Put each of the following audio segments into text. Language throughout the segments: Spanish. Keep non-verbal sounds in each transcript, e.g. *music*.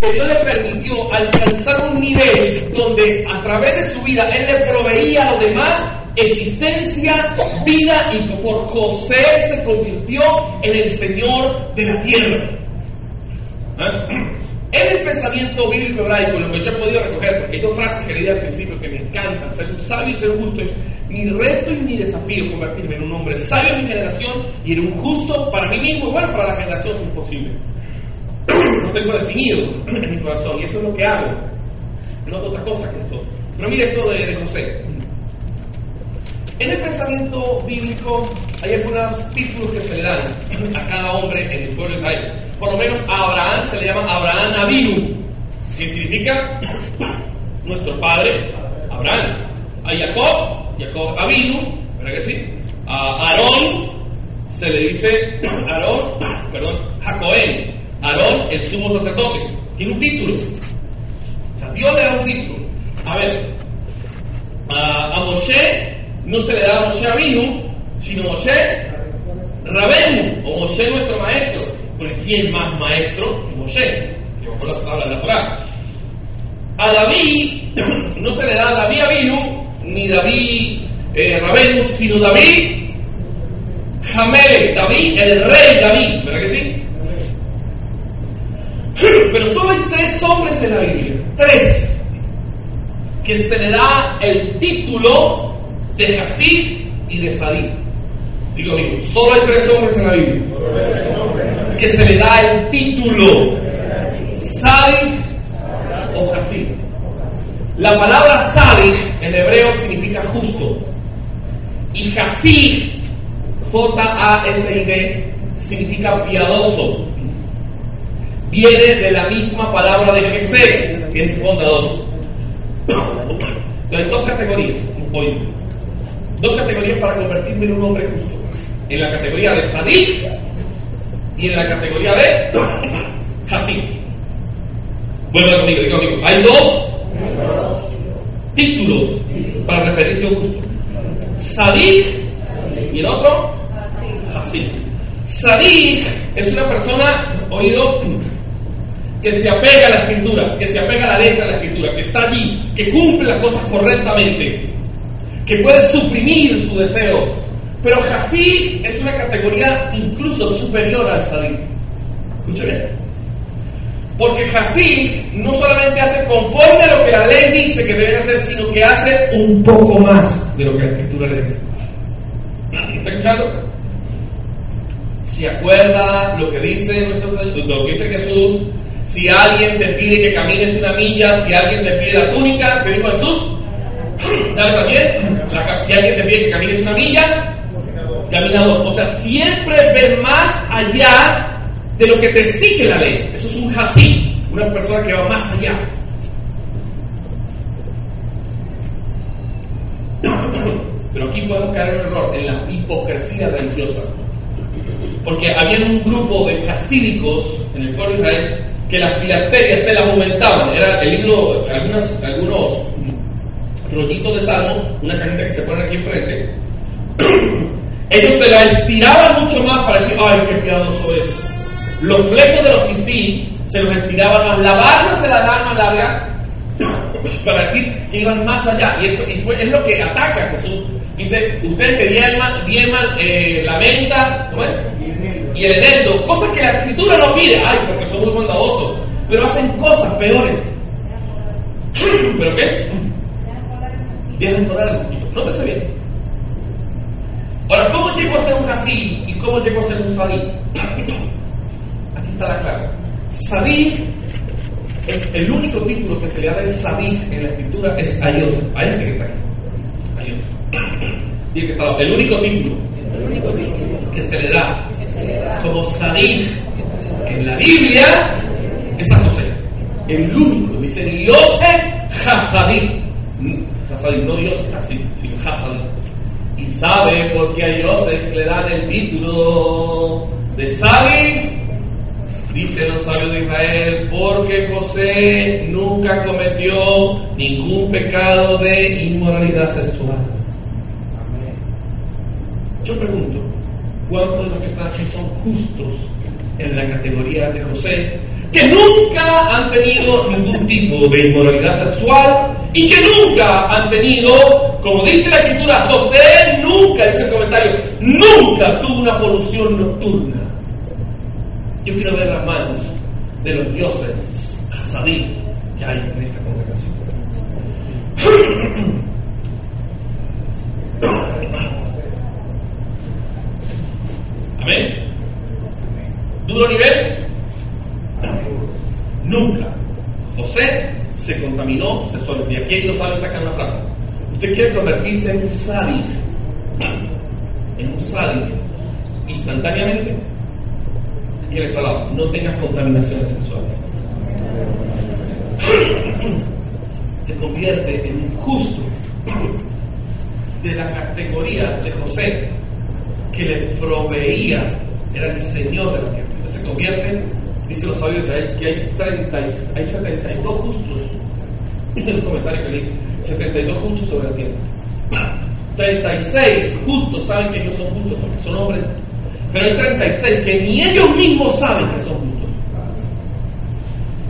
que Dios le permitió alcanzar un nivel donde a través de su vida Él le proveía a los demás existencia, vida y por José se convirtió en el Señor de la tierra. ¿Ah? En el pensamiento bíblico hebraico, lo que yo he podido recoger, porque hay dos frases que leí al principio que me encantan, ser un sabio y ser justo, es mi reto y mi desafío convertirme en un hombre sabio en mi generación y en un justo para mí mismo y bueno, para la generación es imposible. No tengo definido en mi corazón y eso es lo que hago. No otra cosa que esto. Pero mire esto de, José. En el pensamiento bíblico hay algunos títulos que se le dan a cada hombre en el pueblo de Israel. Por lo menos a Abraham se le llama Abraham Avinu, que significa nuestro padre Abraham. A Jacob, Jacob Avinu, ¿verdad que sí? A Aarón se le dice Aarón, perdón, Jacoén. Aarón, el sumo sacerdote. Tiene un título. O sea, Dios le da un título. A ver, a, a Moshe no se le da Moshe Avinu, sino Moshe Rabenu, o Moshe nuestro maestro. Porque ¿quién más maestro que Moshe? Que bajo las tablas de la Torah. A David *clears throat* no se le da David Avinu, ni David eh, Rabenu, sino David Jamel, David, el rey David, ¿verdad que sí? Pero solo hay tres hombres en la Biblia, tres, que se le da el título de Hasib y de Sadí. Digo, solo hay tres hombres en la Biblia que se le da el título Sadí o Hasib. La palabra Sadí en hebreo significa justo y Hasib, J-A-S-I-D, significa piadoso. Viene de la misma palabra de Jesé, que es bondadoso. Entonces, dos categorías, hoy dos categorías para convertirme en un hombre justo. En la categoría de Sadí y en la categoría de Hasid. Vuelvo conmigo, digo conmigo. Hay dos títulos para referirse a un justo. Sadí y el otro Hasid. Sadí es una persona, oído, que se apega a la escritura, que se apega a la letra de la escritura, que está allí, que cumple las cosas correctamente que puede suprimir su deseo. Pero Hasid es una categoría incluso superior al Sadí. Escucha bien. Porque Hasid no solamente hace conforme a lo que la ley dice que deben hacer, sino que hace un poco más de lo que la escritura le dice. ¿Está escuchando? Si acuerda lo que dice nuestro lo que dice Jesús, si alguien te pide que camines una milla, si alguien te pide la túnica, ¿qué dijo Jesús? *clears throat* Dale también. Si alguien te pide que camines una milla, camina dos. O sea, siempre ver más allá de lo que te exige la ley. Eso es un hasí, una persona que va más allá. *clears throat* Pero aquí podemos caer en un error, en la hipocresía religiosa. Porque había un grupo de hasídicos en el pueblo de Israel que las filacterias se las aumentaban. Era el libro, algunas, algunos rollitos de salmo, una cajita que se pone aquí enfrente. *clears throat* Ellos se la estiraban mucho más para decir, ay, qué piadoso es. Los flecos de los isí se los estiraban más, la barba se la daban más larga *clears throat* para decir que iban más allá. Y, esto, y fue, es lo que ataca a Jesús. Dice, ustedes que diezman, diezman eh, la menta, ¿cómo es? Y el eneldo, cosas que la escritura no pide, ay, porque son muy pero hacen cosas peores. ¿Pero qué? Dejan poner un poquito. Nótese bien. Ahora, ¿cómo llego a ser un así y cómo llego a ser un sadí? Aquí está la clave. Sadí es el único título que se le da de sadí en la escritura es a Dios, a ese que está aquí. A Dios. el único título que se le da como sadí en la Biblia es a José. El único, dice Dios es Hasadí. Hasadí, no Dios Hasid, sino Hasadí. Y sabe por qué a Joseph le dan el título de Sabi. Dicen los sabios de Israel, porque José nunca cometió ningún pecado de inmoralidad sexual. Yo pregunto, ¿cuántos de los que están aquí son justos en la categoría de José? que nunca han tenido ningún tipo de inmoralidad sexual y que nunca han tenido, como dice la escritura, José nunca, dice el comentario, nunca tuvo una polución nocturna. Yo quiero ver las manos de los dioses Hasadim que hay en esta congregación. *coughs* Amén. ¿Duro nivel? Nunca. José se contaminó sexualmente. Y aquí los sabios sacan la frase. Usted quiere convertirse en un sádico, en un sádico, instantáneamente. Y el lado, no tengas contaminaciones sexuales. Te convierte en un justo de la categoría de José que le proveía, era el Señor de la tierra. Se convierte Dice los sabios que hay, 30, hay 72 justos. En el comentario que leí, 72 justos sobre la tierra. 36 justos saben que ellos son justos porque son hombres. Pero hay 36 que ni ellos mismos saben que son justos.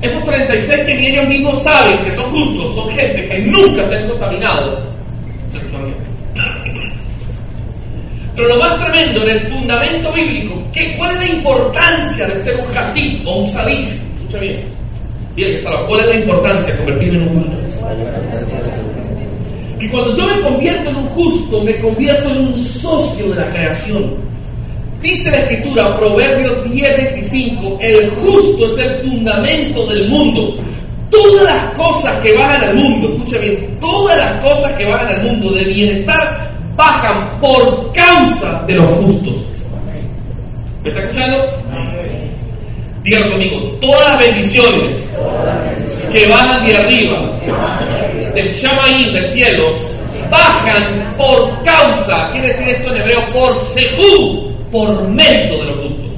Esos 36 que ni ellos mismos saben que son justos son gente que nunca se han contaminado sexualmente. Pero lo más tremendo en el fundamento bíblico, ¿qué, ¿cuál es la importancia de ser un hasid o un sadí? Escucha bien. Bien, ¿cuál es la importancia de convertirme en un justo? Y cuando yo me convierto en un justo, me convierto en un socio de la creación. Dice la escritura, Proverbios 10:25, el justo es el fundamento del mundo. Todas las cosas que bajan al mundo, escucha bien, todas las cosas que bajan al mundo de bienestar bajan por causa de los justos. ¿Me está escuchando? Dígalo conmigo, todas las bendiciones que bajan de arriba, del Shamaín, del cielo, bajan por causa, quiere decir esto en hebreo, por según, por mérito de los justos.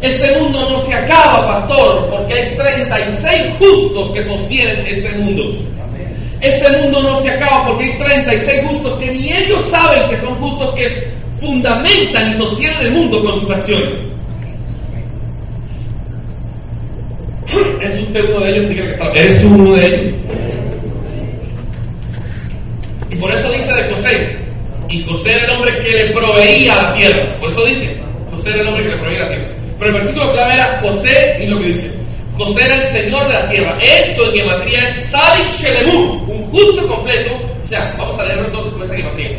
Este mundo no se acaba, pastor, porque hay 36 justos que sostienen este mundo. Este mundo no se acaba porque hay 36 justos que ni ellos saben que son justos que fundamentan y sostienen el mundo con sus acciones. *clears throat* ¿Es usted uno de ellos? Diga que está. ¿Eres tú uno de ellos? Y por eso dice de José. Y José era el hombre que le proveía la tierra. Por eso dice, José era el hombre que le proveía la tierra. Pero el versículo clave era José y lo que dice. José era el Señor de la tierra. Esto en gematría es Sadi Shelemu, un justo completo. O sea, vamos a leerlo entonces con esa gematría.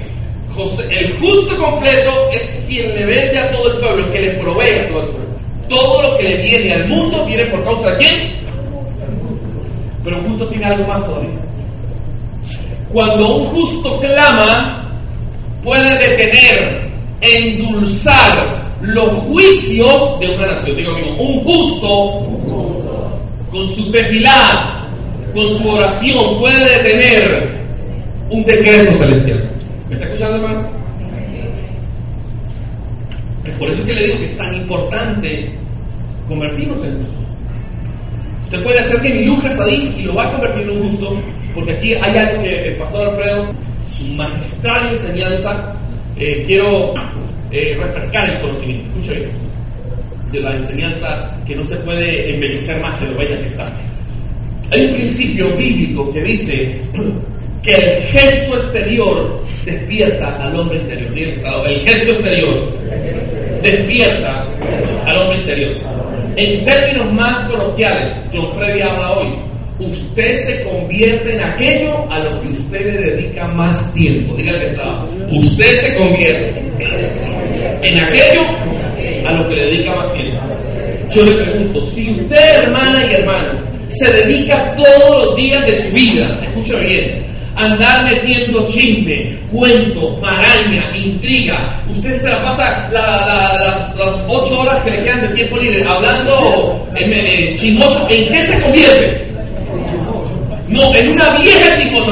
el justo completo es quien le vende a todo el pueblo, que le provee a todo el pueblo. Todo lo que le viene al mundo viene por causa de quién? Pero un justo tiene algo más todavía. Cuando un justo clama, puede detener, endulzar los juicios de una nación. Digo, un justo con su tefilá, con su oración, puede detener un decreto celestial. ¿Me está escuchando, hermano? Es por eso que le digo que es tan importante convertirnos en justo. Usted puede hacer que mi luja sadí y lo va a convertir en un justo, porque aquí hay algo que el pastor Alfredo, su magistral enseñanza, eh, quiero eh, refrescar el conocimiento. Escucha bien de la enseñanza que no se puede envejecer más de lo bella que está. Hay un principio bíblico que dice que el gesto exterior despierta al hombre interior. El gesto exterior despierta al hombre interior. En términos más coloquiales, John Freddy habla hoy, usted se convierte en aquello a lo que usted le dedica más tiempo. Dígale que está. Usted se convierte en aquello a lo que le dedica más tiempo. Yo le pregunto, si usted, hermana y hermano, se dedica todos los días de su vida, escucha bien, a andar metiendo chisme, cuento, maraña, intriga, usted se la pasa las, ocho horas que le quedan de tiempo libre hablando eh, eh, chismoso, ¿en qué se convierte? No, en una vieja chismosa.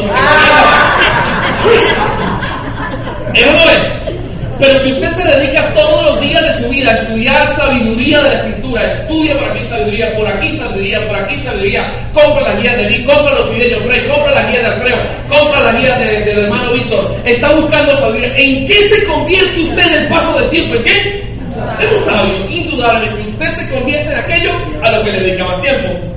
¿Eso no es? Pero si usted se dedica todos los días de su vida a estudiar sabiduría de la escritura, estudia por aquí sabiduría, por aquí sabiduría, por aquí sabiduría, compra las guías de Lee, compra los videos de Frey, compra las guías de Alfredo, compra las guías del hermano Víctor, está buscando sabiduría. ¿En qué se convierte usted en el paso del tiempo? ¿En qué? Es un sabio, indudablemente usted se convierte en aquello a lo que le dedica más tiempo.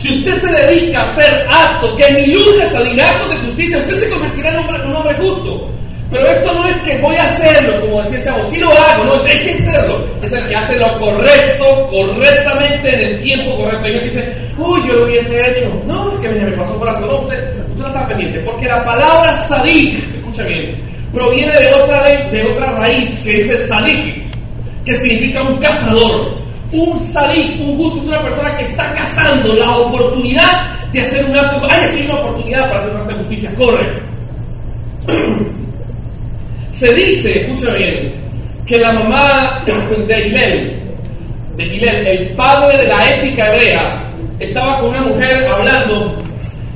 Si usted se dedica a hacer actos que ni salir actos de justicia, usted se convertirá en un hombre, justo. Pero esto no es que voy a hacerlo, como decía el chavo, si lo hago, no, es hay que hacerlo. Es el que hace lo correcto, correctamente, en el tiempo correcto. Y uno dice, uy, yo lo hubiese hecho. No, es que me pasó por algo. No, usted, usted no está pendiente, porque la palabra sadik, escucha bien, proviene de otra, de, otra raíz que dice sadik, que significa un cazador. Un sadik, un justo, es una persona que está cazando la oportunidad de hacer un acto. Hay aquí una oportunidad para hacer un acto de justicia, corre. *clears throat* Se dice, escucha bien, que la mamá de de Gilel, el padre de la ética hebrea, estaba con una mujer hablando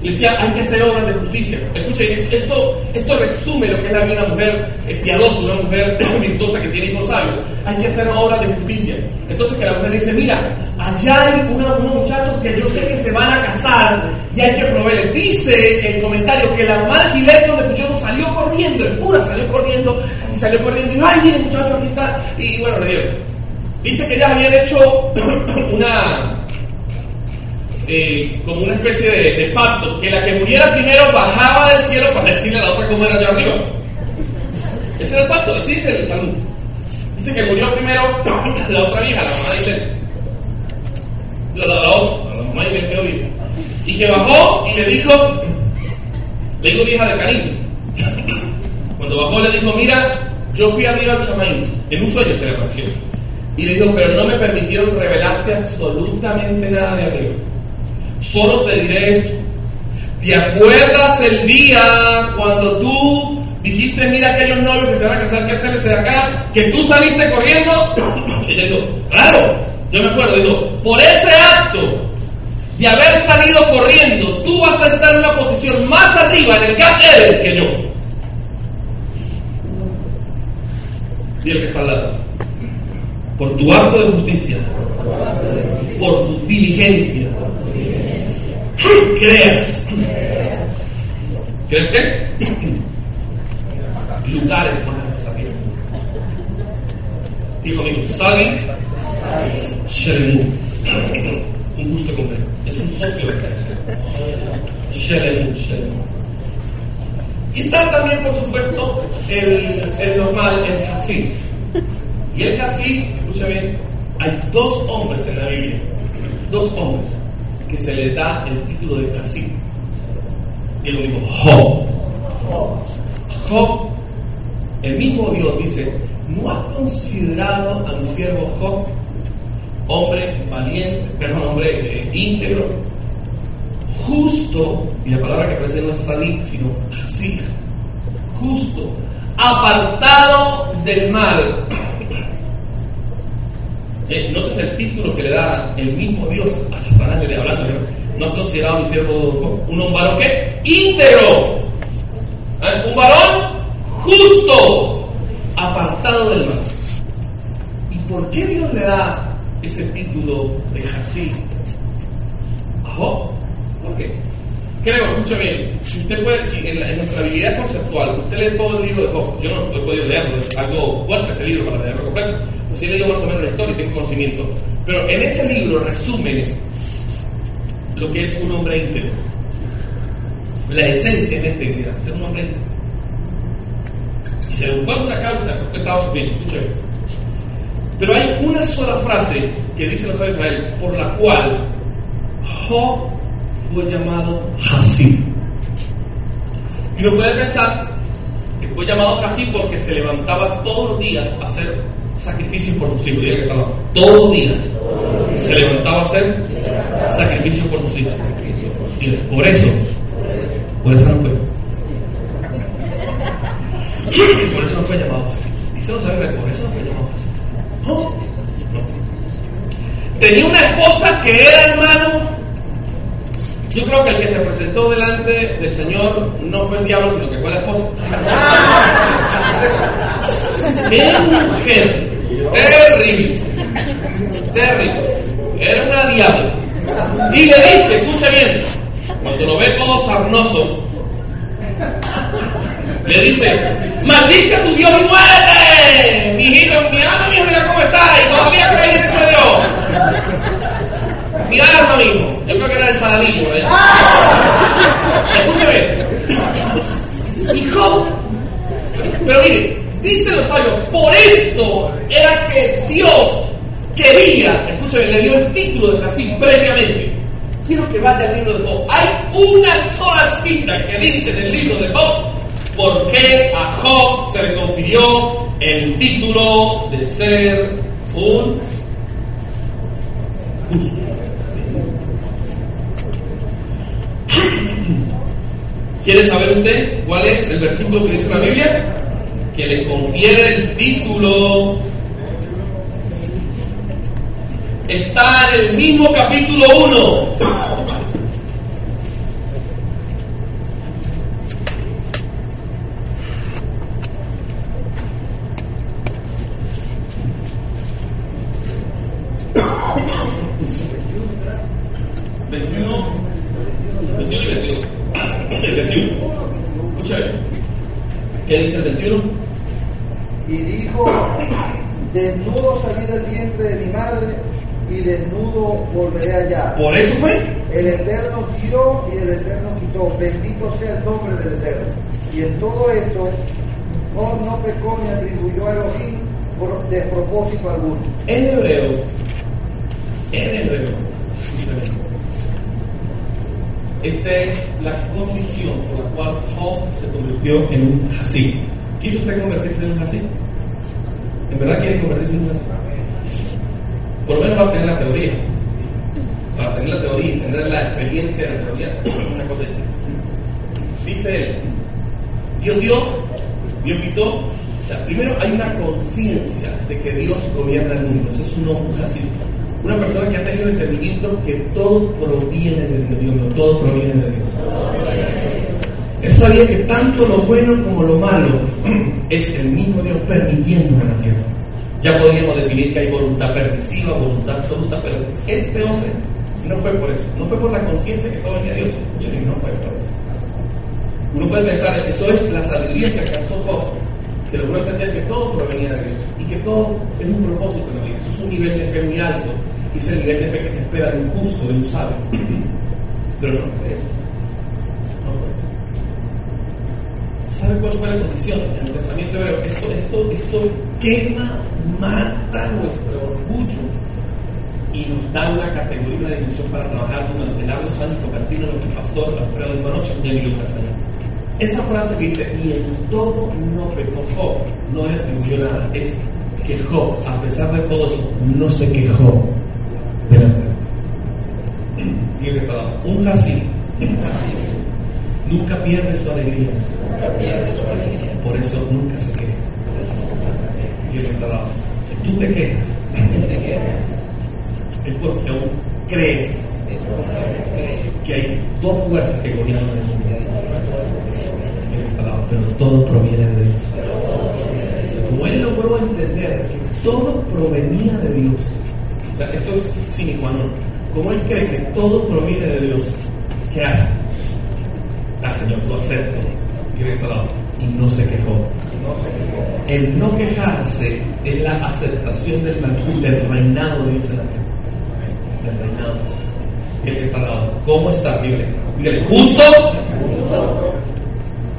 y decía, hay que hacer obras de justicia. Escuchen, esto, esto resume lo que es la vida una mujer eh, piadosa, una mujer *coughs* virtuosa que tiene hijos sabios. Hay que hacer obras de justicia. Entonces que la mujer dice, mira, allá hay unos, muchachos que yo sé que se van a casar y hay que proveer. Dice el comentario que la mamá de Gilead de escuchó salió corriendo, el pura salió corriendo y salió corriendo y dijo, ay, mire muchachos, aquí está. Y bueno, le dieron. Dice que ya habían hecho *coughs* una eh, como una especie de, pacto, que la que muriera primero bajaba del cielo para decirle a la otra cómo era allá arriba. Ese era el pacto, así dice el Talmud. Dice que murió primero *coughs* la otra vieja, la mamá de Isabel. La, la, la, la mamá de Isabel que Y que bajó y le dijo, le dijo vieja de cariño. Cuando bajó le dijo, mira, yo fui arriba al Shamaim, en un sueño se le apareció. Y le dijo, pero no me permitieron revelarte absolutamente nada de arriba. Solo te diré esto. ¿Te acuerdas el día cuando tú dijiste, mira aquellos novios que se van a casar, que hacerles de acá? Que tú saliste corriendo. *coughs* y yo digo, claro, yo me acuerdo. Digo, por ese acto de haber salido corriendo, tú vas a estar en una posición más arriba en el Gap que yo. Y el que está al lado. Por tu acto de justicia, por tu diligencia, creas. ¿Crees qué? *laughs* Lugares más arriba. Dijo amigo, Sali Shelemu. Un gusto comer. Es un socio. Shelemu, Shelemu. Y está también, por supuesto, el, el normal, el Hasid. Y el Hasid, escucha bien, hay dos hombres en la Biblia. Dos hombres que se le da el título de Hasid. Y lo dijo Job. Job, el mismo Dios dice, ¿no has considerado a mi siervo Job hombre valiente, perdón, hombre eh, íntegro, justo, y la palabra que aparece no es salir, sino así, justo, apartado del mal. Eh, notes el título que le da el mismo Dios a Satanás, le hablando. No ha considerado mi siervo un varón que íntegro, ¿Eh? un varón justo, apartado del mal. ¿Y por qué Dios le da ese título de Jasí a? ¿Por qué? Creo, escucha bien, si usted puede, si en, nuestra habilidad conceptual, usted lee todo el libro de Job, yo no he podido leerlo, es algo fuerte ese libro para leerlo completo, pues sí leído más o menos la historia y tengo conocimiento, pero en ese libro resume lo que es un hombre íntegro, la esencia de la integridad, ser un hombre íntegro. Y se le buscó una causa que escucha bien. Pero hay una sola frase que dice los sabios Israel por la cual Job fue llamado Hasid. Y uno puede pensar que fue llamado Hasid porque se levantaba todos los días a hacer sacrificios por sus hijos. Todos los días se levantaba a hacer sacrificios por sus hijos. Por eso, por eso no fue. Por eso no fue llamado Hasid. Dice no por eso no fue llamado Hasid. No. Tenía una esposa que era hermano yo creo que el que se presentó delante del Señor no fue el diablo, sino que fue la esposa. *laughs* ¡Qué mujer! Terrible. Terrible. Era una diabla. Y le dice, escuche bien, cuando lo ve todo sarnoso, Le dice, maldice a tu Dios y muérete. Mi hijito, mi alma, mira cómo está y todavía crees en ese Dios. Mi alma, que era el saladillo. ¿eh? Escúcheme. Hijo. Pero mire, dice los sabios, por esto era que Dios quería, escúcheme, le dio el título de así previamente. Quiero que vaya al libro de Job. Hay una sola cita que dice en el libro de Job por qué a Job se le confirió el título de ser un justo. ¿Quiere saber usted cuál es el versículo que dice la Biblia? Que le confiere el título. Está en el mismo capítulo 1. ¿Qué dice el 21? Y dijo, desnudo salí del vientre de mi madre y desnudo volveré allá. ¿Por eso fue? El Eterno tiró y el Eterno quitó. Bendito sea el nombre del Eterno. Y en todo esto, Job no pecó ni atribuyó a Elohim por despropósito alguno. En hebreo, en hebreo, esta es la condición por la cual Job se convirtió en un Hasid. ¿Quiere usted convertirse en un Hasid? ¿En verdad quiere convertirse en un Hasid? Por lo menos va a tener la teoría. Va a tener la teoría y tener la experiencia de la teoría. Una cosa Dice él, Dios dio, Dios quitó. O sea, primero hay una conciencia de que Dios gobierna el mundo. Eso es un Hasid. Una persona que ha tenido entendimiento que todo proviene de Dios, no todo proviene de Dios. Él sabía que tanto lo bueno como lo malo *clears throat* es el mismo Dios permitiendo en la tierra. Ya podríamos definir que hay voluntad permisiva, voluntad absoluta, pero este hombre no fue por eso, no fue por la conciencia que todo venía de Dios, no fue por eso. Uno puede pensar, eso es la sabiduría que alcanzó Job, que logró entender que todo provenía de Dios y que todo es un propósito en la vida. Eso es un nivel de fe muy alto es el nivel de fe que se espera de un justo, de un sabio. Pero no fue eso. No ¿Sabe cuál fue la condición en el pensamiento hebreo? Esto, esto, esto quema, mata nuestro orgullo y nos da una categoría de dimensión para trabajar durante largos años convertirnos en nuestro pastor, Alfredo de Manoche, y Emilio Castañón. Esa frase que dice, y en todo no pecó Job, no le atribuyó nada, es que Job, a pesar de todo eso, no se quejó un así nunca pierde su alegría. Por eso nunca se queja. Dado. Si tú te quejas, es porque aún crees que hay dos fuerzas que gobiernan el mundo. Pero todo proviene de Dios. Como él logró entender que todo provenía de Dios. O sea, esto es sin qua como él cree que todo proviene de Dios, ¿qué hace? Ah, Señor, lo acepto. Y no se quejó. El no quejarse es la aceptación del, del reinado de Dios en la tierra. Del reinado. Él está al lado. ¿Cómo está? Dígale. Dígale, justo.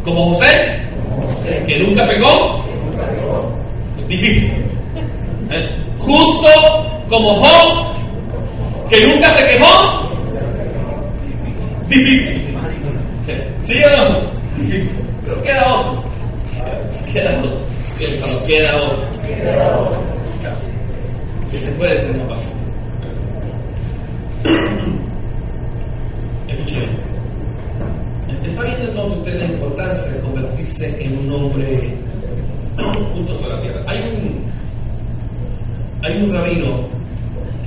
Como José, que nunca pegó. Difícil. ¿Eh? Justo como Job, que nunca se quejó. Difícil. ¿Sí o no? Difícil. Pero queda otro. Queda otro. Queda otro. Queda otro. Que se puede ser más fácil. Escuchen. Está viendo entonces usted la importancia de convertirse en un hombre justo sobre la tierra. Hay un, hay un rabino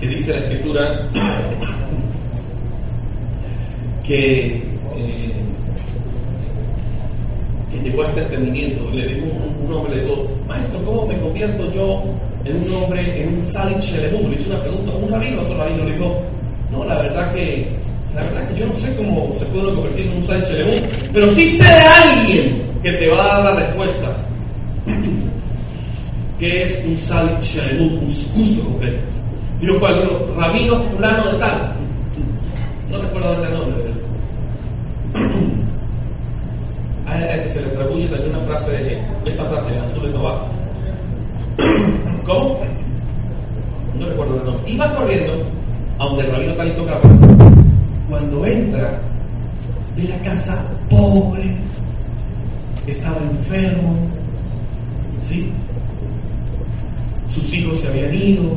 que dice la escritura que, eh, que llegó a este entendimiento. Le dijo un, hombre, le dijo, maestro, ¿cómo me convierto yo en un hombre, en un Salit Shelebum? Le hizo una pregunta a un rabino, otro rabino le dijo, no, la verdad que, la verdad que yo no sé cómo se puede convertir en un Shelebum, pero sí sé de alguien que te va a dar la respuesta. *clears throat* que es un sal shalom, un justo completo? Digo, ¿cuál? Digo, rabino fulano de tal. No recuerdo el nombre. A *clears throat* él se le atribuye también una frase de esta frase, en azul de Tobago. *clears throat* ¿Cómo? No recuerdo el nombre. Iba corriendo a donde el rabino tal tocaba. Cuando entra de la casa pobre, estaba enfermo, ¿sí? Sus hijos se habían ido,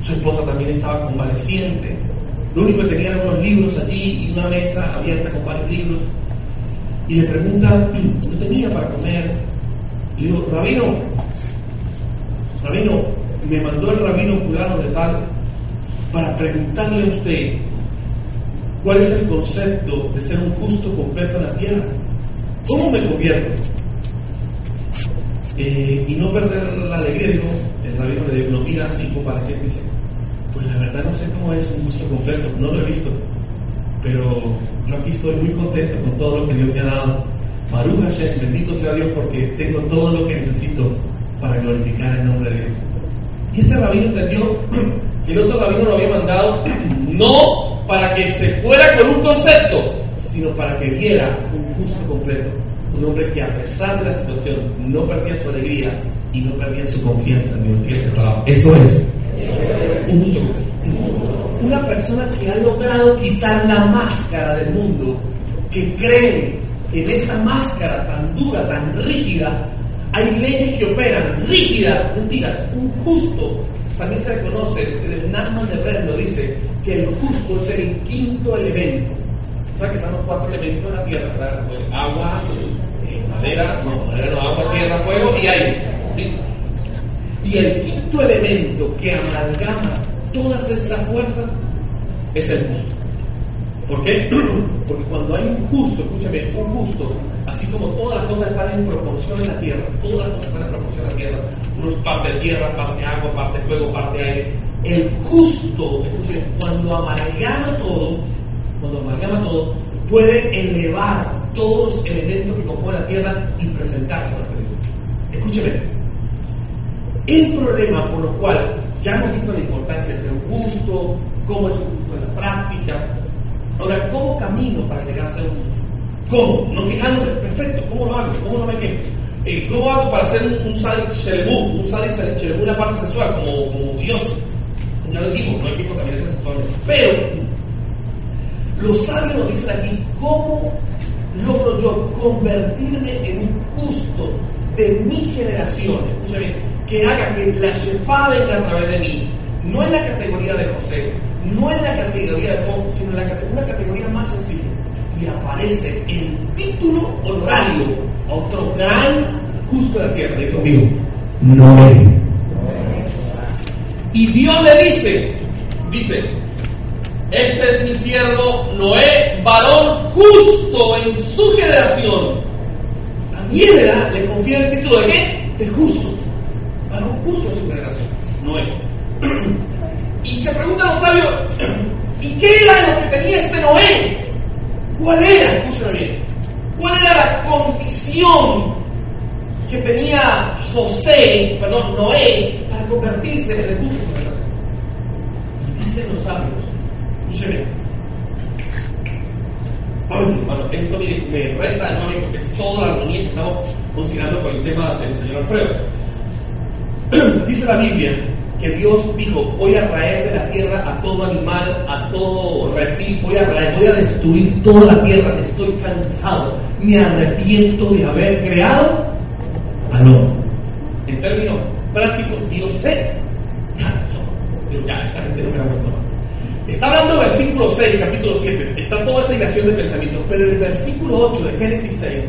su esposa también estaba convaleciente. Lo único que tenía eran unos libros allí y una mesa abierta con varios libros. Y le pregunta, no tenía para comer. Le digo, rabino, rabino, me mandó el rabino fulano de tal para preguntarle a usted cuál es el concepto de ser un justo completo en la tierra. ¿Cómo me convierto? Eh, y no perder la alegría, el rabino de lo mira así compareciendo y dice, pues la verdad no sé cómo es un justo completo, no lo he visto, pero yo aquí estoy muy contento con todo lo que Dios me ha dado. Baruch Hashem, bendito sea Dios porque tengo todo lo que necesito para glorificar el nombre de Dios. Y este rabino entendió *clears throat* que el otro rabino lo había mandado *clears throat* no para que se fuera con un concepto, sino para que viera un justo completo. Un hombre que a pesar de la situación no perdía su alegría y no perdía su confianza en Dios. Eso es un justo. Una persona que ha logrado quitar la máscara del mundo, que cree que en esta máscara tan dura, tan rígida, hay leyes que operan, rígidas, mentiras. Un justo también se reconoce, el Nachman de Bren lo dice, que el justo es el quinto elemento. O sea que son los cuatro elementos de la tierra, ¿verdad? agua, madera, no, madera no, agua, tierra, fuego y aire. Y el quinto elemento que amalgama todas estas fuerzas es el justo. ¿Por qué? *clears throat* Porque cuando hay un justo, escúchame, un justo, así como todas las cosas están en proporción en la tierra, todas las cosas están en proporción en la tierra, uno parte de tierra, parte agua, parte fuego, parte aire, el justo, escúchame, cuando amalgama todo, cuando amalgama todo, puede elevar todos los elementos que componen la tierra y presentarse a la. Escúcheme, el problema por lo cual ya hemos visto la importancia de ser justo, cómo es justo en la práctica, Ahora, ¿cómo camino para llegar a ser un ¿Cómo? No quejándome, perfecto, ¿cómo lo hago? ¿Cómo no me quejo? Eh, ¿Cómo hago para hacer un, un sadic un sadic una parte sexual, como, como Dios? Ya lo dijimos, no hay que esa sexualmente. Pero, los sabios nos dicen aquí, ¿cómo logro yo convertirme en un justo de mi generación? Escucha bien, que haga que la Shefa venga a través de mí, no en la categoría de José, no en la categoría de Job, sino en la, una categoría más sencilla. Y aparece el título honorario a otro gran justo de la tierra. Digo conmigo, Noé. Y Dios le dice, dice, este es mi siervo Noé, varón justo en su generación. También le confía el título de qué? De justo. Justo en su generación. Noé. *clears throat* Y se preguntan los sabios, ¿y qué era lo que tenía este Noé? ¿Cuál era? Escúchame bien. ¿Cuál era la condición que tenía José, perdón, Noé, para convertirse en el justo de Dicen los sabios. Escúchame. *clears throat* Bueno, esto me, me enorme porque es toda la armonía que estamos considerando con el tema del señor Alfredo. *clears throat* Dice la Biblia que Dios dijo, voy a traer de la tierra a todo animal, a todo reptil, voy a traer, voy a destruir toda la tierra, estoy cansado, me arrepiento de haber creado al hombre. En términos prácticos, Dios sé, pero ya, esta gente no me más. Está hablando del versículo 6, capítulo 7, está toda esa ilación de pensamientos, pero en el versículo 8 de Génesis 6,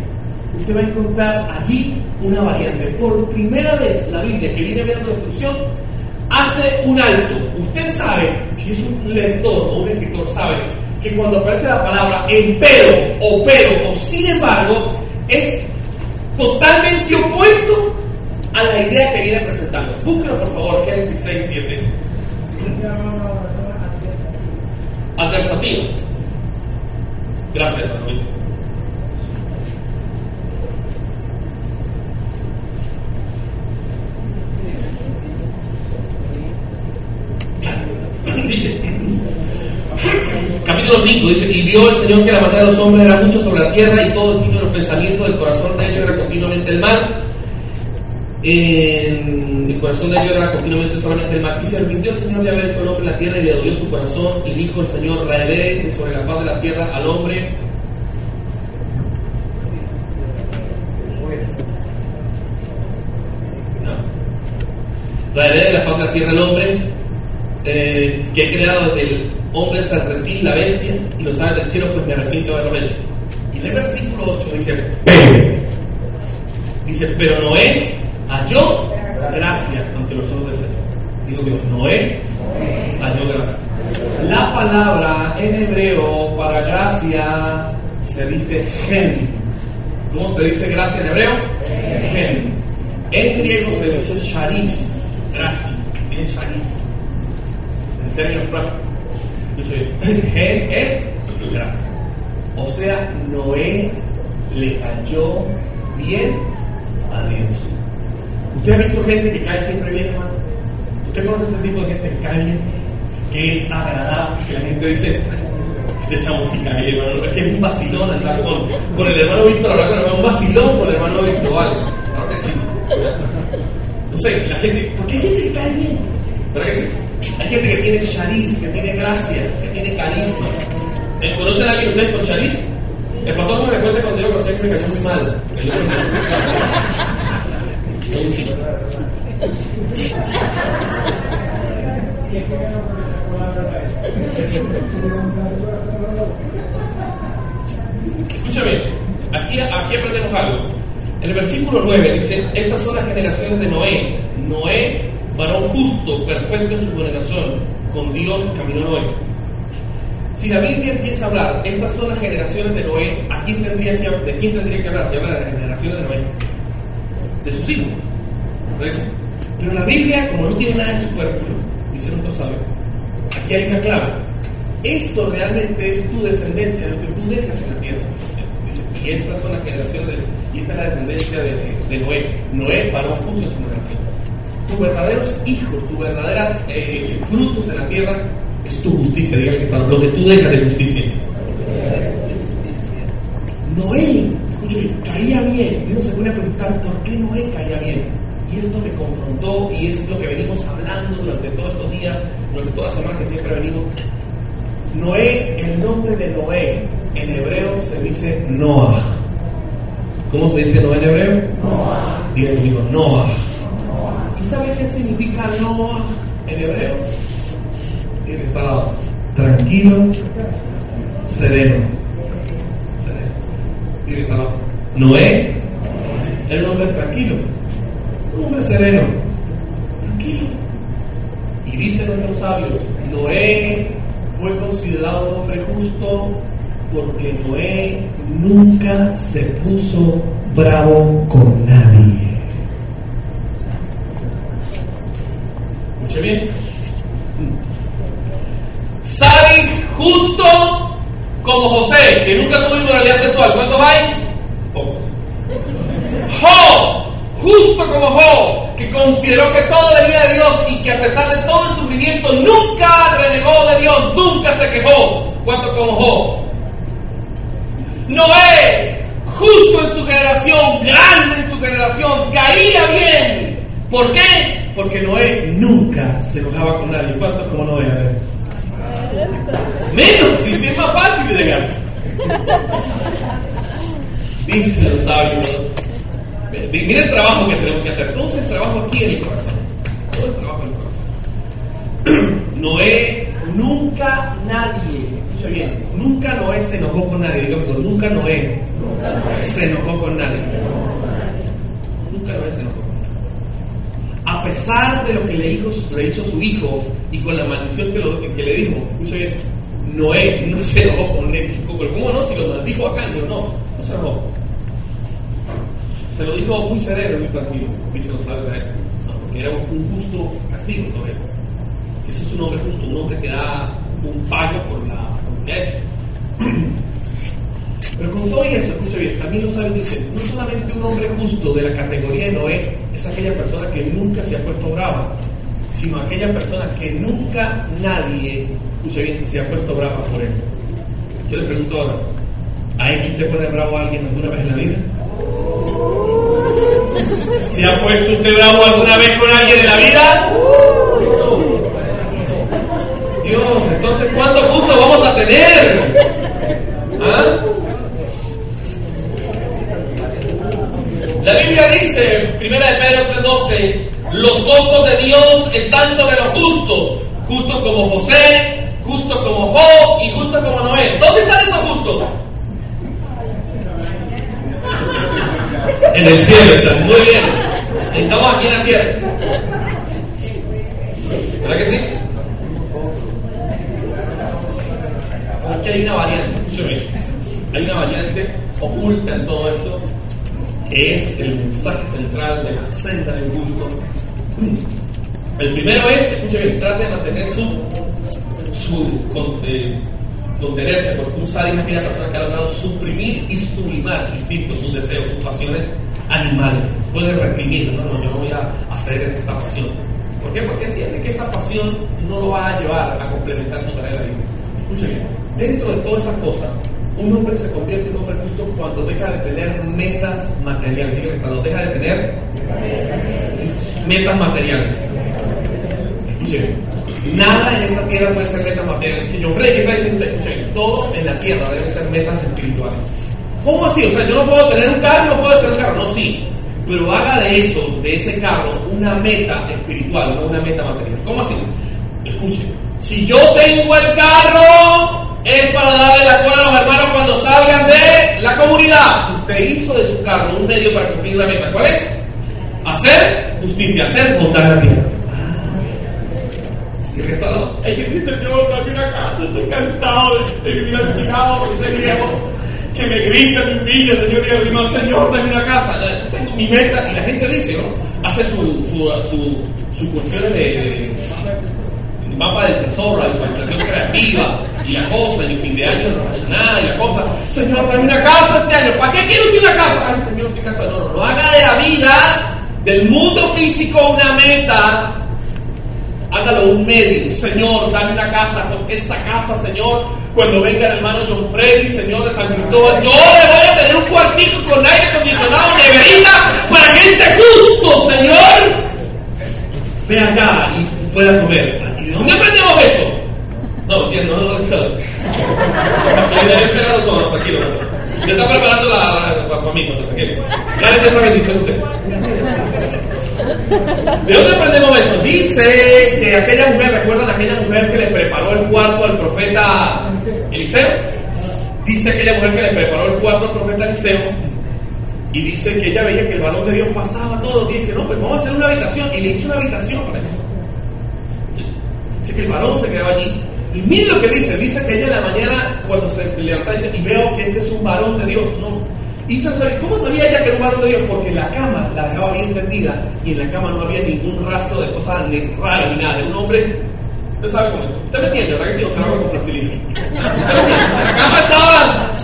usted va a encontrar allí una variante. Por primera vez la Biblia que viene viendo destrucción hace un alto. Usted sabe, si es un lector o un escritor, sabe que cuando aparece la palabra empero o pero o sin embargo, es totalmente opuesto a la idea que viene presentando. Búsquelo por favor, Génesis 6, 7. Adversativo. Gracias, capítulo 5 dice, y vio el Señor que la maldad de los hombres era mucho sobre la tierra y todo el los pensamientos del corazón de ellos era continuamente el mal. el corazón de ellos era continuamente solamente el mal. Y se arrepintió el Señor de haber hecho el hombre en la tierra y le dolió su corazón y dijo el Señor, raeré sobre la paz de la tierra al hombre idea de la faz de la tierra el hombre, eh, que he creado el hombre reptil, la bestia, y los aves del cielo, pues me arrepiento de haberlo hecho. Y en el versículo 8 dice, pero, dice, pero Noé halló gracia ante los ojos del Señor. Digo Dios, Noé halló gracia. La palabra en hebreo para gracia se dice gen. ¿Cómo se dice gracia en hebreo? Gen. En griego se dice charis gracia, tiene charis. En términos prácticos. gen *clears throat* es gracia. O sea, Noé le cayó bien a Dios. ¿Usted ha visto gente que cae siempre bien, hermano? ¿Usted conoce ese tipo de gente que cae bien? Que es agradable, que la gente dice, este chamo sí cae, hermano. Es que es un vacilón andar con, con el hermano Víctor, hablar con el hermano, un vacilón con el hermano Víctor, vale. Claro que sí. No sé, la gente, ¿por qué hay gente que cae bien? ¿Verdad que sí? Hay gente que tiene chariz, que tiene gracia, que tiene carisma. ¿Conocen a alguien ustedes con chariz? El pastor no me recuerda cuando yo conocí que me cayó muy mal. Escúchame, aquí, aquí aprendemos algo. En el versículo 9 dice, estas son las generaciones de Noé. Noé, varón justo, perfecto en su generación, con Dios caminó Noé. Si la Biblia empieza a hablar, estas son las generaciones de Noé, ¿a quién tendría que, ¿de quién tendría que hablar? Se habla de las generaciones de Noé, de sus hijos. Pero la Biblia, como no tiene nada de superfluo, dice nuestro sabio, aquí hay una clave. Esto realmente es tu descendencia, lo que tú dejas en la tierra. y estas son las generaciones de esta es la descendencia de, Noé. Noé paró justo en su generación. Tus verdaderos hijos, tus verdaderos eh, frutos en la tierra es tu justicia, diga que está, donde tú dejas de justicia. Noé, escucho, caía bien. Y uno se pone a preguntar por qué Noé caía bien. Y esto me confrontó y es lo que venimos hablando durante todos estos días, durante todas las semanas que siempre venimos. Noé, el nombre de Noé en hebreo se dice Noah. ¿Cómo se dice Noah en hebreo? Noah. Diga conmigo, Noah. ¿Y sabe qué significa Noah en hebreo? Tiene estar tranquilo, sereno. Sereno. Tiene Noé, el hombre tranquilo, un hombre sereno, tranquilo. Y dicen nuestros sabios, Noé fue considerado un hombre justo porque Noé nunca se puso bravo con nadie. Escuche. Sari justo como José, que nunca tuvo inmoralidad sexual. ¿Cuántos hay? Job, justo como Job, que consideró que todo venía de Dios y que a pesar de todo el sufrimiento nunca renegó de Dios, nunca se quejó. ¿Cuántos como Job? Noé, justo en su generación, grande en su generación, caía bien. ¿Por qué? Porque Noé nunca se enojaba con nadie. ¿Cuántos como Noé? A ver. Menos, si es más fácil de negar. Dice los sabios. Mira el trabajo que tenemos que hacer. Todo ese trabajo aquí en el corazón. Todo el trabajo en el corazón. *clears throat* Noé, nunca nadie bien, nunca Noé se enojó con nadie, digo, nunca Noé se enojó con nadie. Nunca Noé se enojó. A pesar de lo que le hizo, le hizo su hijo y con la maldición que, que le dijo, escucha bien, Noé no *laughs* se enojó con él. ¿Cómo no? Si lo maldijo acá, no, no, no se enojó. Se lo dijo muy sereno, muy tranquilo, dice los sabios de él. porque era un justo castigo, Noé. Ese es un hombre justo, un hombre que da un pago por la *clears throat* pero con todo eso, escucha bien, también los sabios dicen, no solamente un hombre justo de la categoría de Noé es aquella persona que nunca se ha puesto brava, sino aquella persona que nunca nadie, escucha bien, se ha puesto brava por él. Yo le pregunto ahora, ¿ha hecho usted poner bravo a alguien alguna vez en la vida? ¿Se ha puesto usted bravo alguna vez con alguien en la vida? Dios, entonces ¿cuánto gusto vamos a tener? ¿Ah? La Biblia dice, primera de Pedro 3:12, los ojos de Dios están sobre los justos, justos como José, justos como Job y justos como Noé. ¿Dónde están esos justos? En el cielo están, muy bien. Estamos aquí en la tierra. ¿Verdad que sí? Aquí hay una variante, hay una variante oculta en todo esto, es el mensaje central de la senda del gusto. El primero es, escuche bien, trate de mantener su, su eh, contenerse, porque un sádico es aquella persona que ha logrado suprimir y sublimar sus instintos, sus deseos, sus pasiones animales. Puede reprimir, no, no, yo voy a hacer esta pasión. ¿Por qué? Porque entiende que esa pasión no lo va a llevar a complementar su tarea de vida. Escuche bien, dentro de todas esas cosas, un hombre se convierte en hombre justo cuando deja de tener metas materiales. Cuando deja de tener metas materiales. Escuche, nada en esta tierra puede ser metas materiales. Yo creo que diciendo, todo en la tierra debe ser metas espirituales. ¿Cómo así? O sea, yo no puedo tener un carro, no puedo hacer un carro. No, sí. Pero haga de eso, de ese carro, una meta espiritual, no una meta material. ¿Cómo así? Escuche. Si yo tengo el carro, es para darle la cola a los hermanos cuando salgan de la comunidad. Usted hizo de su carro un medio para cumplir la meta. ¿Cuál es? Hacer justicia, hacer bondad a la tierra. ¿Y lado? Hay que dice, Señor, dame una casa, estoy cansado de vivir alquilado, de ser viejo que me grita, me humilla, Señor, y hermano, Señor, dame una casa. Tengo mi meta, y la gente dice, ¿no? Hace su, su, su, su cuestión de, mapa del tesoro, la visualización creativa, y la cosa, y el fin de año no pasa nada, y la cosa, Señor, dame una casa este año, ¿para qué quiero usted una casa? Ay, Señor, ¿qué casa? No, no, no haga de la vida, del mundo físico, una meta, hágalo un medio. Señor, dame una casa, porque esta casa, Señor, cuando venga el hermano John Freddy, Señor de San Cristóbal, yo le voy a tener un cuartito con aire acondicionado, neverita, para que esté justo, Señor, ve acá y pueda comer. ¿Y de dónde aprendemos eso? No, entiendo, no, no, no. no. tranquilo. Ya está preparando la, para mí, tranquilo. Gracias esa bendición usted. ¿De dónde aprendemos eso? Dice que aquella mujer, ¿recuerdan aquella mujer que le preparó el cuarto al profeta Eliseo? Dice aquella mujer que le preparó el cuarto al profeta Eliseo y dice que ella veía que el balón de Dios pasaba todo y dice, no, pues vamos a hacer una habitación y le hizo una habitación para eso. Dice que el balón se quedaba allí. Y mire lo que dice, dice que ella en la mañana cuando se levanta dice, y veo que este es un balón de Dios. No, y ¿cómo sabía ella que era un varón de Dios? Porque la cama la dejaba bien tendida y en la cama no había ningún rastro de cosas ni raras ni nada. Era un hombre. Usted sabe cómo es. Usted me entiende, ¿verdad que sí? Observa con plastilina. *laughs* La cama estaba.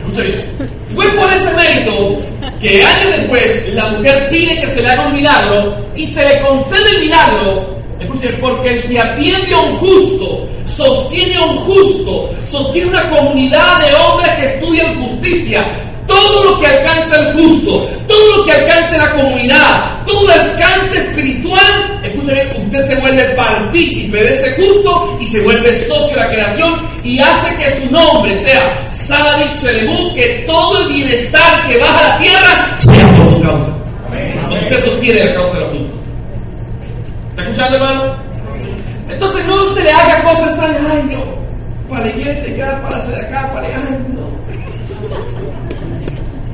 Escucha bien. Fue por ese mérito que años después la mujer pide que se le haga un milagro y se le concede el milagro Escuchen, porque el que atiende a un justo, sostiene a un justo, sostiene una comunidad de hombres que estudian justicia. Todo lo que alcanza el justo, todo lo que alcanza la comunidad, todo el alcance espiritual, escuchen usted se vuelve partícipe de ese justo y se vuelve socio de la creación y hace que su nombre sea Sadik Selemut, que todo el bienestar que baja a la tierra sea por su causa. Usted sostiene la causa de la justicia. ¿Está escuchando, hermano? Entonces no se le haga cosas extrañas. Ay, yo, para la iglesia, ya, para hacer acá, para. Ay, no.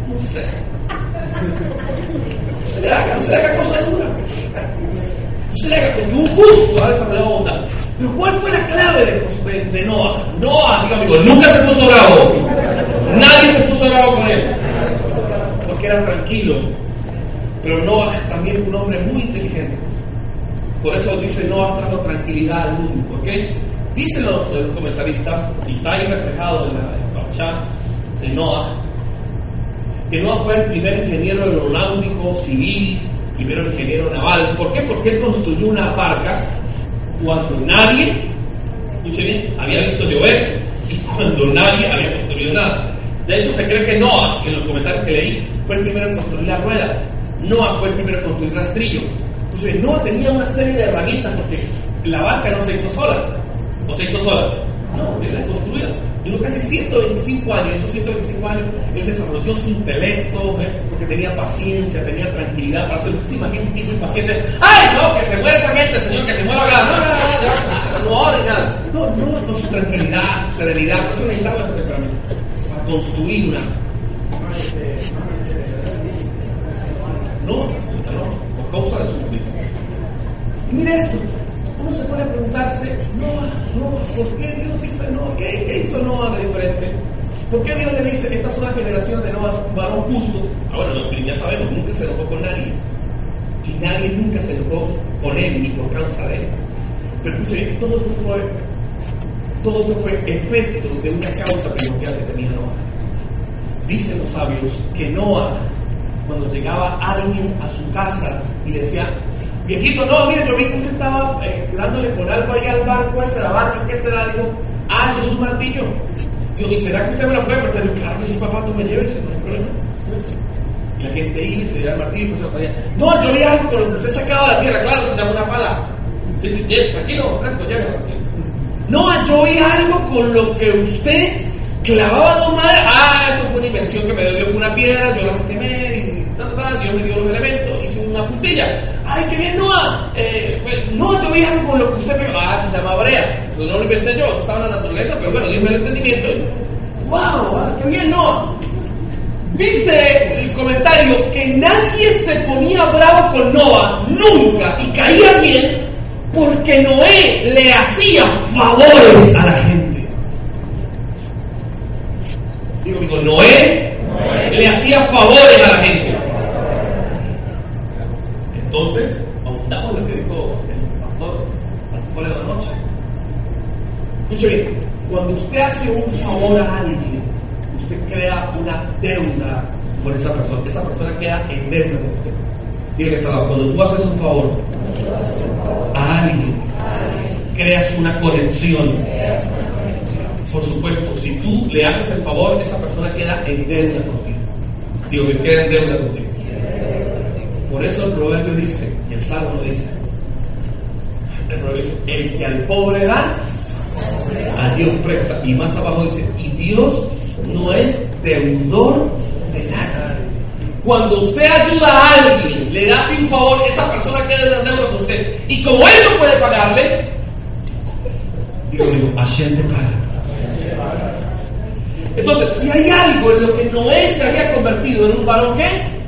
No sé. No se le haga, no se le haga cosas duras. No se le haga, porque un justo ha desarrollado bondad. Pero ¿cuál fue la clave de, de, Noah? Noah, diga amigo, nunca se puso bravo. Nadie se puso bravo con él. Porque era tranquilo. Pero Noah también fue un hombre muy inteligente. Por eso dice Noah trajo tranquilidad al mundo. ¿Por qué? Dicen los, comentaristas, y está ahí reflejado en la chat de Noah, que Noah fue el primer ingeniero aeronáutico civil, primero ingeniero naval. ¿Por qué? Porque él construyó una barca cuando nadie escuche bien, había visto llover y cuando nadie había construido nada. De hecho, se cree que Noah, en los comentarios que leí, fue el primero en construir la rueda. Noah fue el primero en construir rastrillo. Bien, Noah tenía una serie de herramientas porque la barca no se hizo sola. ¿O se hizo sola? No, era construida. Duró casi 125 años. Esos 125 años él desarrolló su intelecto, ¿eh? porque tenía paciencia, tenía tranquilidad para hacerlo. ¿Se imagina un tipo impaciente? ¡Ay, no! Que se muera esa gente, señor, que se muera acá. No, no, no, no, no, no, no, no, su tranquilidad, su serenidad. Por eso necesitaba ese temperamento. Para construir una. No, no, causa de su justicia. Y mire esto, uno se puede preguntarse, Noah, Noah, ¿por qué Dios dice Noah? ¿Qué, qué hizo Noah de diferente? ¿Por qué Dios le dice, estas son las generaciones de Noah, varón justo? Ahora, ya sabemos, nunca se enojó con nadie. Y nadie nunca se enojó con él ni por causa de él. Pero escuchen, todo esto fue, todo esto fue efecto de una causa primordial que tenía Noah. Dicen los sabios que Noah cuando llegaba alguien a su casa y decía, viejito, no, mire, yo vi que usted estaba eh, dándole con algo ahí al barco ese, la barca, ¿qué será? Digo, ah, eso es un martillo. Digo, ¿y será que usted me lo puede prestar? Digo, claro que sí, papá, tú me lleves, no hay problema. Y la gente iba y se lleva el martillo y pues se ponía, no, yo vi algo con lo que usted sacaba de la tierra, claro, se llama una pala. Sí, sí, yes, tranquilo, fresco, llévelo. No, yo vi algo con lo que usted clavaba dos madres. Ah, eso fue una invención que me dio con una piedra, yo la quemé Dios me dio los elementos, hice una puntilla. Ay, qué bien, Noah. Eh, pues, no, yo vi algo con lo que usted me. Ah, se llama brea. Eso no lo inventé yo, estaba en la naturaleza, pero bueno, Dios me dio el entendimiento. ¡Wow! Ah, ¡Qué bien, Noah! Dice el comentario que nadie se ponía bravo con Noah nunca y caía bien porque Noé le hacía favores a la gente. Digo, digo, Noé, le hacía favores a la gente. Entonces, aumentamos lo que dijo el pastor fuera de la noche. Escuche bien, cuando usted hace un favor a alguien, usted crea una deuda con esa persona. Esa persona queda en deuda con usted. Dígale que cuando tú haces un favor a alguien, creas una conexión. Por supuesto, si tú le haces el favor, esa persona queda en deuda contigo. Digo que queda en deuda contigo. Por eso el proverbio dice, y el salmo dice, el proverbio dice, el que al pobre da, a Dios presta. Y más abajo dice, y Dios no es deudor de nada. Cuando usted ayuda a alguien, le da sin favor, esa persona queda en deuda con usted. Y como él no puede pagarle, digo, digo, Hashem te paga. Entonces, si hay algo en lo que Noé se había convertido en un varón que,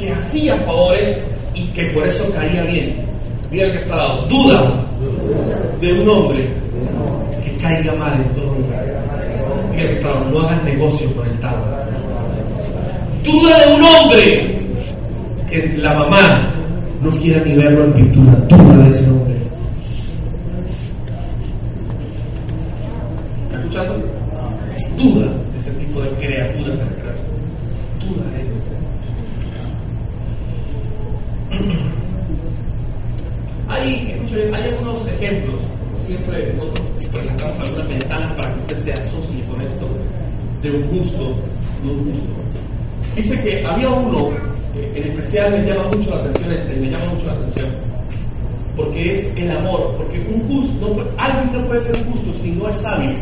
que hacía favores y que por eso caía bien. Mira el que está al lado. Duda de un hombre que caiga mal en todo lugar. Mira el que está al lado. No hagas negocio con el tabla. Duda de un hombre que la mamá no quiera ni verlo en pintura. Duda de ese hombre. ¿Está escuchando? Duda de ese tipo de criaturas en el corazón. Duda de ellos. Hay, hay algunos ejemplos. Siempre nosotros presentamos algunas ventanas para que usted se asocie con esto de un gusto, de un gusto. Dice que había uno, eh, en especial me llama mucho la atención este, me llama mucho la atención, porque es el amor, porque un gusto, no, alguien no puede ser un gusto si no es sabio.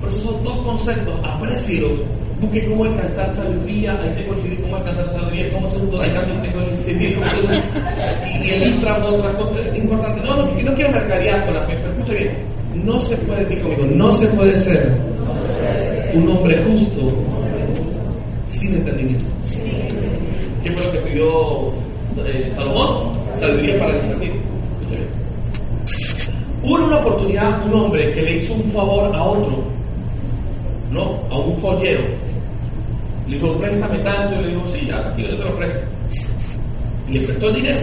Por eso son dos conceptos, aprécielos, busque cómo alcanzar sabiduría, tengo el CD, cómo alcanzar sabiduría, cómo ser un CD, cómo ser un- *laughs* y el infra, otras cosas importantes. No, no, no quiero mercadear con la fe, pero escucha bien, no se puede, di conmigo, no se puede ser un hombre justo sin entendimiento. ¿Qué fue lo que pidió eh, Salomón? Sabiduría para discernir. Hubo una oportunidad un hombre que le hizo un favor a otro, ¿no? A un joyero. Le dijo, préstame tanto, y le dijo, sí, ya, yo te lo presto. Y le prestó el dinero.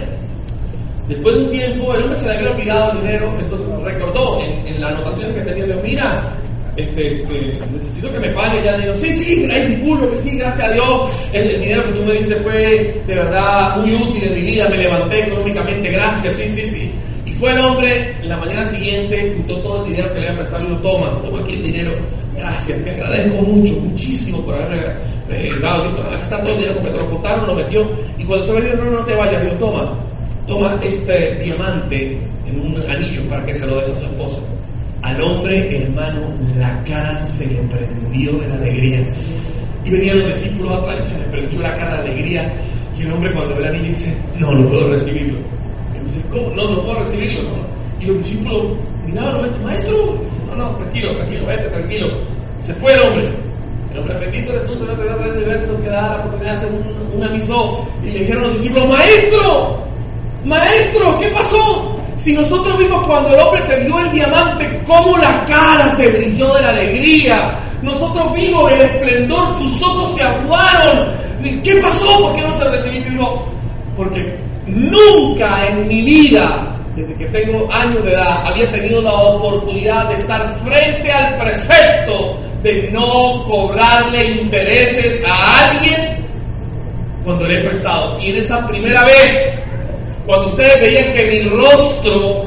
Después de un tiempo, el hombre se le había olvidado el dinero, entonces recordó en, en la anotación que tenía, dijo, mira, este, que necesito que me pague ya. Digo, sí, sí, ay, disculpe, que sí, gracias a Dios. El dinero que tú me diste fue de verdad muy útil en mi vida, me levanté económicamente, gracias, sí, sí, sí. Fue el hombre la mañana siguiente, juntó todo el dinero que le había prestado y dijo, toma, toma aquí el dinero, gracias, te agradezco mucho, muchísimo por haberme dado, aquí está todo el dinero porque te lo contaron, lo metió, y cuando se dijo, no, no te vayas, dijo, toma, toma este diamante en un anillo para que se lo des a su esposa. Al hombre, hermano, la cara se le prendió de la alegría. Y venían los discípulos atrás y se le prendió la cara de alegría. Y el hombre cuando ve la niña dice, no, no puedo recibirlo. No, no puedo recibirlo. Y los discípulos miraban, maestro, no, no, tranquilo, tranquilo, vete, tranquilo. Se fue el hombre. El hombre bendito eres tú, Señor, te da universo que da la oportunidad de hacer un, una misó. Y le dijeron los discípulos, maestro, maestro, ¿qué pasó? Si nosotros vimos cuando el hombre te dio el diamante, cómo la cara te brilló de la alegría. Nosotros vimos el esplendor, tus ojos se aguaron. ¿Qué pasó? ¿Por qué no se? Digo, porque nunca en mi vida, desde que tengo años de edad, había tenido la oportunidad de estar frente al precepto de no cobrarle intereses a alguien cuando le he prestado. Y en esa primera vez cuando ustedes veían que mi rostro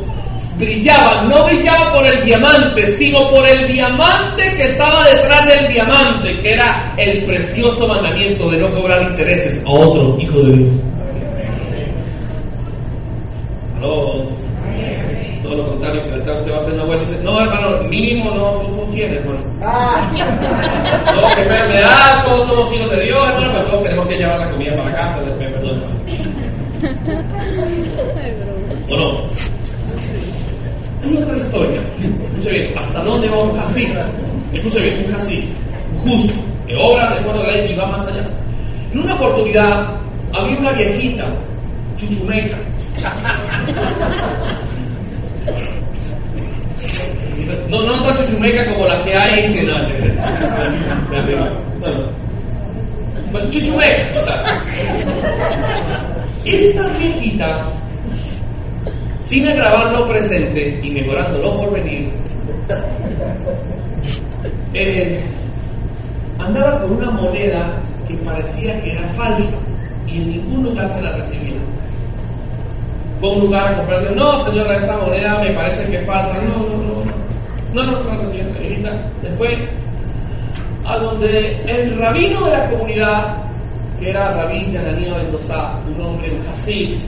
brillaba, no brillaba por el diamante, sino por el diamante que estaba detrás del diamante, que era el precioso mandamiento de no cobrar intereses a otro hijo de Dios. ¿Aló? Todo lo contrario, que usted va a hacer una buena dice, no hermano, mínimo no funciona, hermano. No, que enfermedad, todos somos hijos de Dios, hermano, pero todos tenemos que llevar la comida para casa, después, perdón. ¿O no? Hay otra historia. Escuche bien, ¿hasta dónde va un casí? Escuche bien, un casí justo, que obra de acuerdo a la ley y va más allá. En una oportunidad había una viejita, chuchumeca. No, no tan chuchumeca como la que hay en bueno, chuchumeca, o sea. Esta viejita, sin agravar lo presente y mejorando lo por venir, eh, andaba con una moneda que parecía que era falsa y en ningún lugar se la recibía. Fue a un lugar a comprarle, no señora, esa moneda me parece que es falsa, no, no, no, no, no, no, no señora, Después, a donde el rabino de la comunidad que era Rabí Yananía Mendoza, un hombre, Hasid,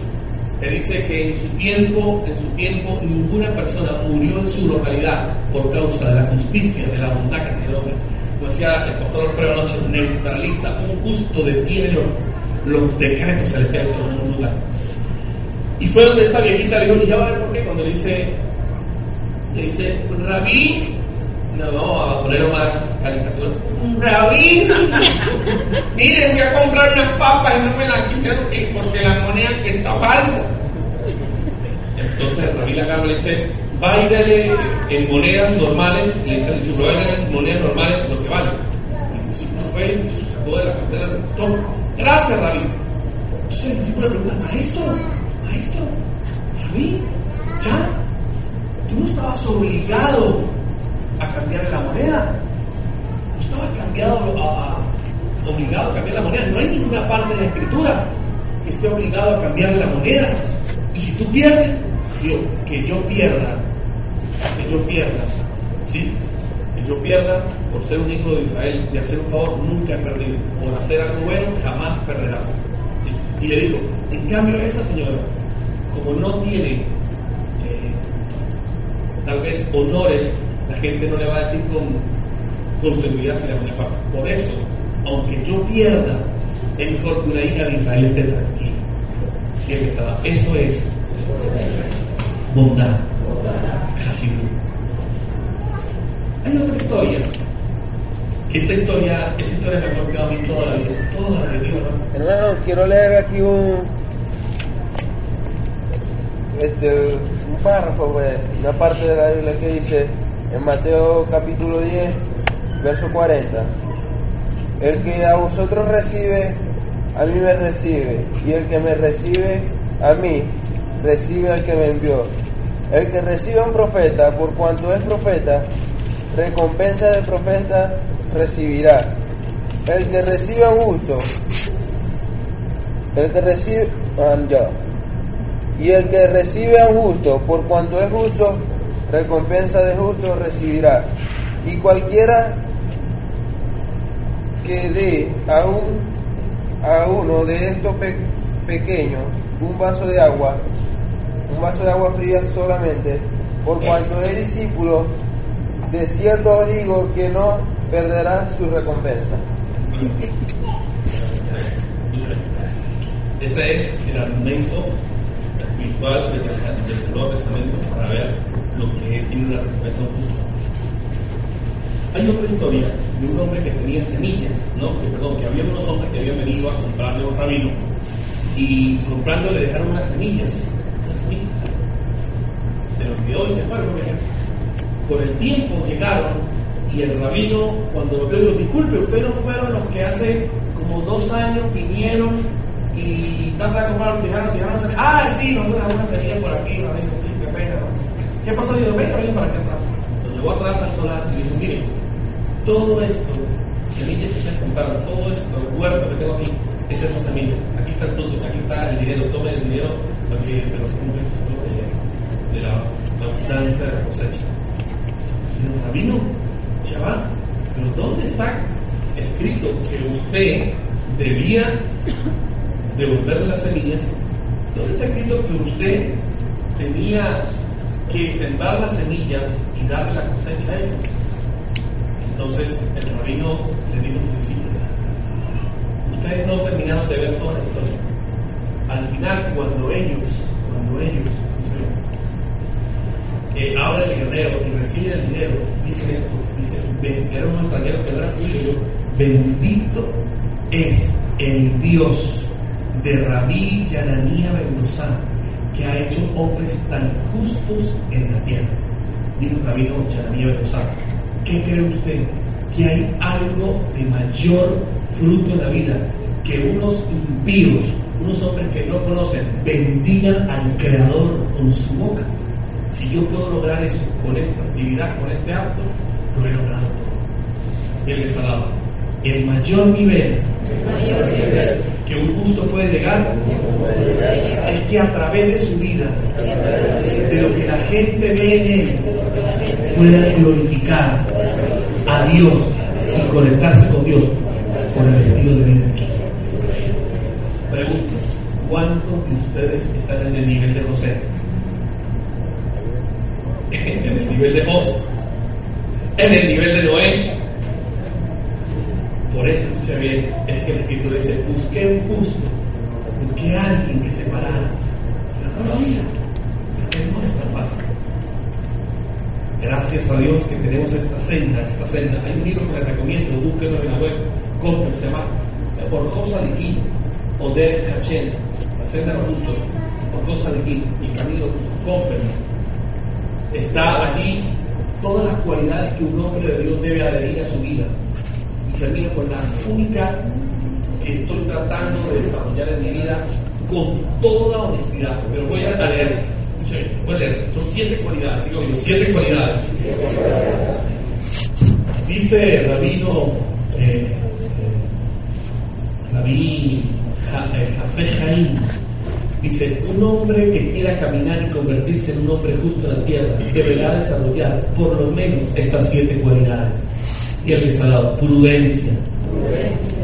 que dice que en su tiempo, en su tiempo, ninguna persona murió en su localidad por causa de la justicia, de la bondad que tiene el hombre. Como decía el pastor Alfredo Anoche, neutraliza un justo de tiene los, decretos celestiales en un lugar. Y fue donde esta viejita le dijo, y ya va a ver por qué, cuando le dice, le dice, Rabí no, vamos a ponerlo más caricatura. Rabí, *laughs* miren, voy a comprar unas papas y no me las quisieron porque la moneda que está falsa. Entonces Rabí la le dice, va y dale en monedas normales, le dice, prueba en monedas normales lo que vale. Y no fue, sacó de la cartera, todo. Gracias, Rabí. Entonces el discípulo le pregunta, maestro, maestro, Rabí, ya, tú no estabas obligado a cambiar la moneda. No estaba cambiado obligado a cambiar la moneda. No hay ninguna parte de la escritura que esté obligado a cambiar la moneda. Y si tú pierdes, digo, que yo pierda, que yo pierda, ¿sí? Que yo pierda por ser un hijo de Israel y hacer un favor, nunca he perdido. Por hacer algo bueno, jamás perderás. Y le digo, en cambio, esa señora, como no tiene eh, tal vez honores la gente no le va a decir con, con seguridad si la moneda pasa. Por eso, aunque yo pierda, es mejor que una hija de Israel esté tranquila. Eso es bondad. Casi Hay otra historia. Esta historia, esta historia me ha golpeado a mí toda la vida, toda la vida, ¿no? Hermano, quiero leer aquí un, este, un párrafo, pues, una parte de la Biblia que dice, en Mateo capítulo 10, verso 40. El que a vosotros recibe, a mí me recibe, y el que me recibe, a mí, recibe al que me envió. El que recibe un profeta, por cuanto es profeta, recompensa de profeta recibirá. El que recibe a un el que recibe, ah, Y el que recibe a un justo, por cuanto es justo, recompensa de justo recibirá. Y cualquiera que dé a, un, a uno de estos pe- pequeños un vaso de agua, un vaso de agua fría solamente, por cuanto es discípulo, de cierto os digo que no perderá su recompensa. Ese es el argumento espiritual del, del Nuevo Testamento para ver lo que tiene una recompensa justa. Hay otra historia de un hombre que tenía semillas, ¿no? Que, perdón, que había unos hombres que habían venido a comprarle un rabino y comprando le dejaron unas semillas, unas semillas. Se lo olvidó y se fueron, por. Con el tiempo llegaron y el rabino, cuando lo vio, dijo, disculpe, ustedes fueron los que hace como dos años vinieron y tanto de comprar, dejaron, dejaron, semillas. ah, sí, nos dejamos una semilla por aquí, rabino, sí, qué pena, ¿no? ¿Qué pasó? Digo, venga, venga para acá atrás. Lo llevó atrás al solar y dijo, miren, todo esto, semillas que ustedes compraron, todo esto, el huerto que tengo aquí, es esas semillas. Aquí está el aquí está el dinero, tomen el dinero de, de, de, de la, abundancia de la cosecha. El rabino, chaval, pero ¿dónde está escrito que usted debía devolverle las semillas? ¿Dónde está escrito que usted tenía que sembrar las semillas y darle la cosecha a ellos? Entonces el rabino le dijo al principio, ustedes no terminaron de ver toda la historia. Al final, cuando ellos, cuando ellos eh, abren el guerrero y reciben el dinero, dicen esto, dicen, era un extranjero que era judío, bendito es el Dios de Rabí Yananía Bendozán, que ha hecho hombres tan justos en la tierra. Dijo el rabino Yananía Bendozán, ¿qué cree usted? Que hay algo de mayor fruto en la vida que unos impíos, unos hombres que no conocen, bendigan al Creador con su boca. Si yo puedo lograr eso con esta actividad, con este acto, lo he logrado todo. Él les hablaba, el mayor nivel que un justo puede llegar es que a través de su vida, de lo que la gente ve en él, pueda glorificar a Dios y conectarse con Dios por el estilo de vida. Pregunto, ¿cuántos de ustedes están en el nivel de José? *laughs* en el nivel de Job, en el nivel de Noé. Por eso, escucha bien, es que el Espíritu dice, busqué un justo, busqué a alguien que se parara, pero no lo había, porque no es tan fácil. Gracias a Dios que tenemos esta senda, esta senda. Hay un libro que les recomiendo, búsquenlo en la web, compren, se llama Orjosa de Quín, o Derek Hachel, la senda de los justos, Orjosa de Quín, y Camilo, comprenlo está allí todas las cualidades que un hombre de Dios debe adherir a su vida. Termino con la única que estoy tratando de desarrollar en mi vida con toda honestidad. Pero voy a leer. Voy a leer. Son siete cualidades. Digo yo, siete cualidades. Dice rabino eh, Rabí Jafé Jaín Dice, un hombre que quiera caminar y convertirse en un hombre justo en la tierra deberá desarrollar por lo menos estas siete cualidades. Y está dado, prudencia.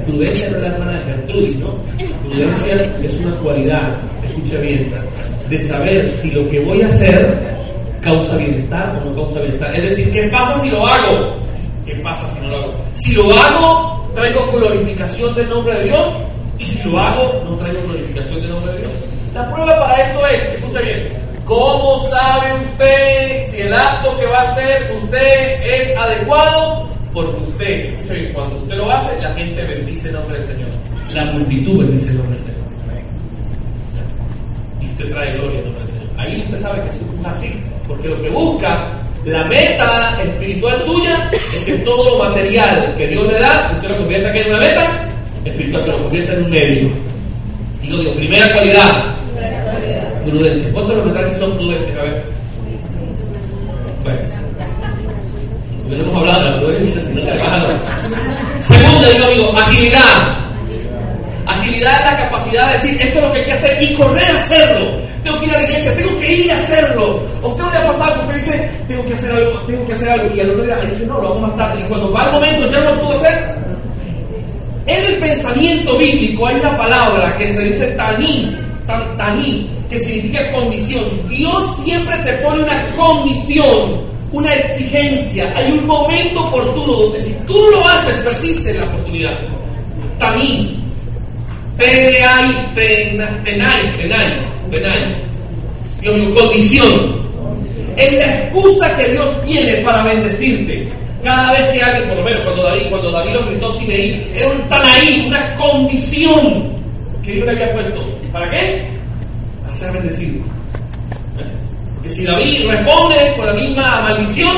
Prudencia no es la hermana de Gertrudis, ¿no? Prudencia es una cualidad, escucha bien, de saber si lo que voy a hacer causa bienestar o no causa bienestar. Es decir, ¿qué pasa si lo hago? ¿Qué pasa si no lo hago? Si lo hago, traigo glorificación del nombre de Dios y si lo hago, no traigo glorificación del nombre de Dios. La prueba para esto es, escucha bien, ¿cómo sabe usted si el acto que va a hacer usted es adecuado? Porque usted, cuando usted lo hace, la gente bendice el nombre del Señor. La multitud bendice el nombre del Señor. Y usted trae gloria al nombre del Señor. Ahí usted sabe que eso es así, porque lo que busca, la meta espiritual suya, es que todo lo material que Dios le da, usted lo convierta aquí en una meta espiritual, que lo convierta en un medio. Digo, digo, primera cualidad, prudencia. ¿Cuántos los que son prudentes? A ver. No hemos hablado de la prudencia, sino se hablado. Segunda, digo, amigo, agilidad. Agilidad es la capacidad de decir, esto es lo que hay que hacer y correr a hacerlo. tengo que ir a la iglesia, tengo que ir a hacerlo. ¿A usted no le ha pasado que usted dice, tengo que hacer algo, tengo que hacer algo, y al otro día dice, no, lo hago más tarde, y cuando va el momento ya no lo puedo hacer? En el pensamiento bíblico hay una palabra que se dice taní, tan, taní, que significa condición. Dios siempre te pone una condición, una exigencia. Hay un momento oportuno donde si tú lo haces, persiste la oportunidad. Taní. Tenai, tenai, tenai, tenai. Dios mío, condición. Es la excusa que Dios tiene para bendecirte. Cada vez que alguien, por lo menos cuando David, cuando David lo gritó Simeí, era un tanaí, una condición que Dios le había puesto. ¿Para qué? Para ser bendecido. Si David responde con la misma maldición,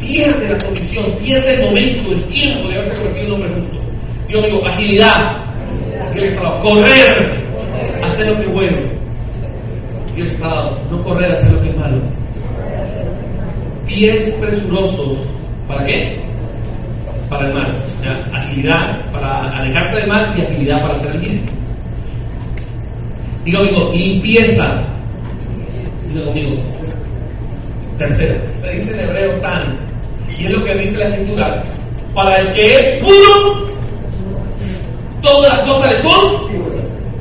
pierde la condición, pierde el momento, el tiempo de haberse convertido en hombre justo. Dios mío, agilidad, correr, hacer lo que es bueno. Dios está dado, no correr, hacer lo que es malo. Pies presurosos, ¿para qué? Para el mal. O sea, agilidad para alejarse del mal y agilidad para hacer el bien. Digo, amigo, limpieza. Digo conmigo. Tercero, se dice en hebreo tan, y es lo que dice la escritura. Para el que es puro, todas las cosas le son,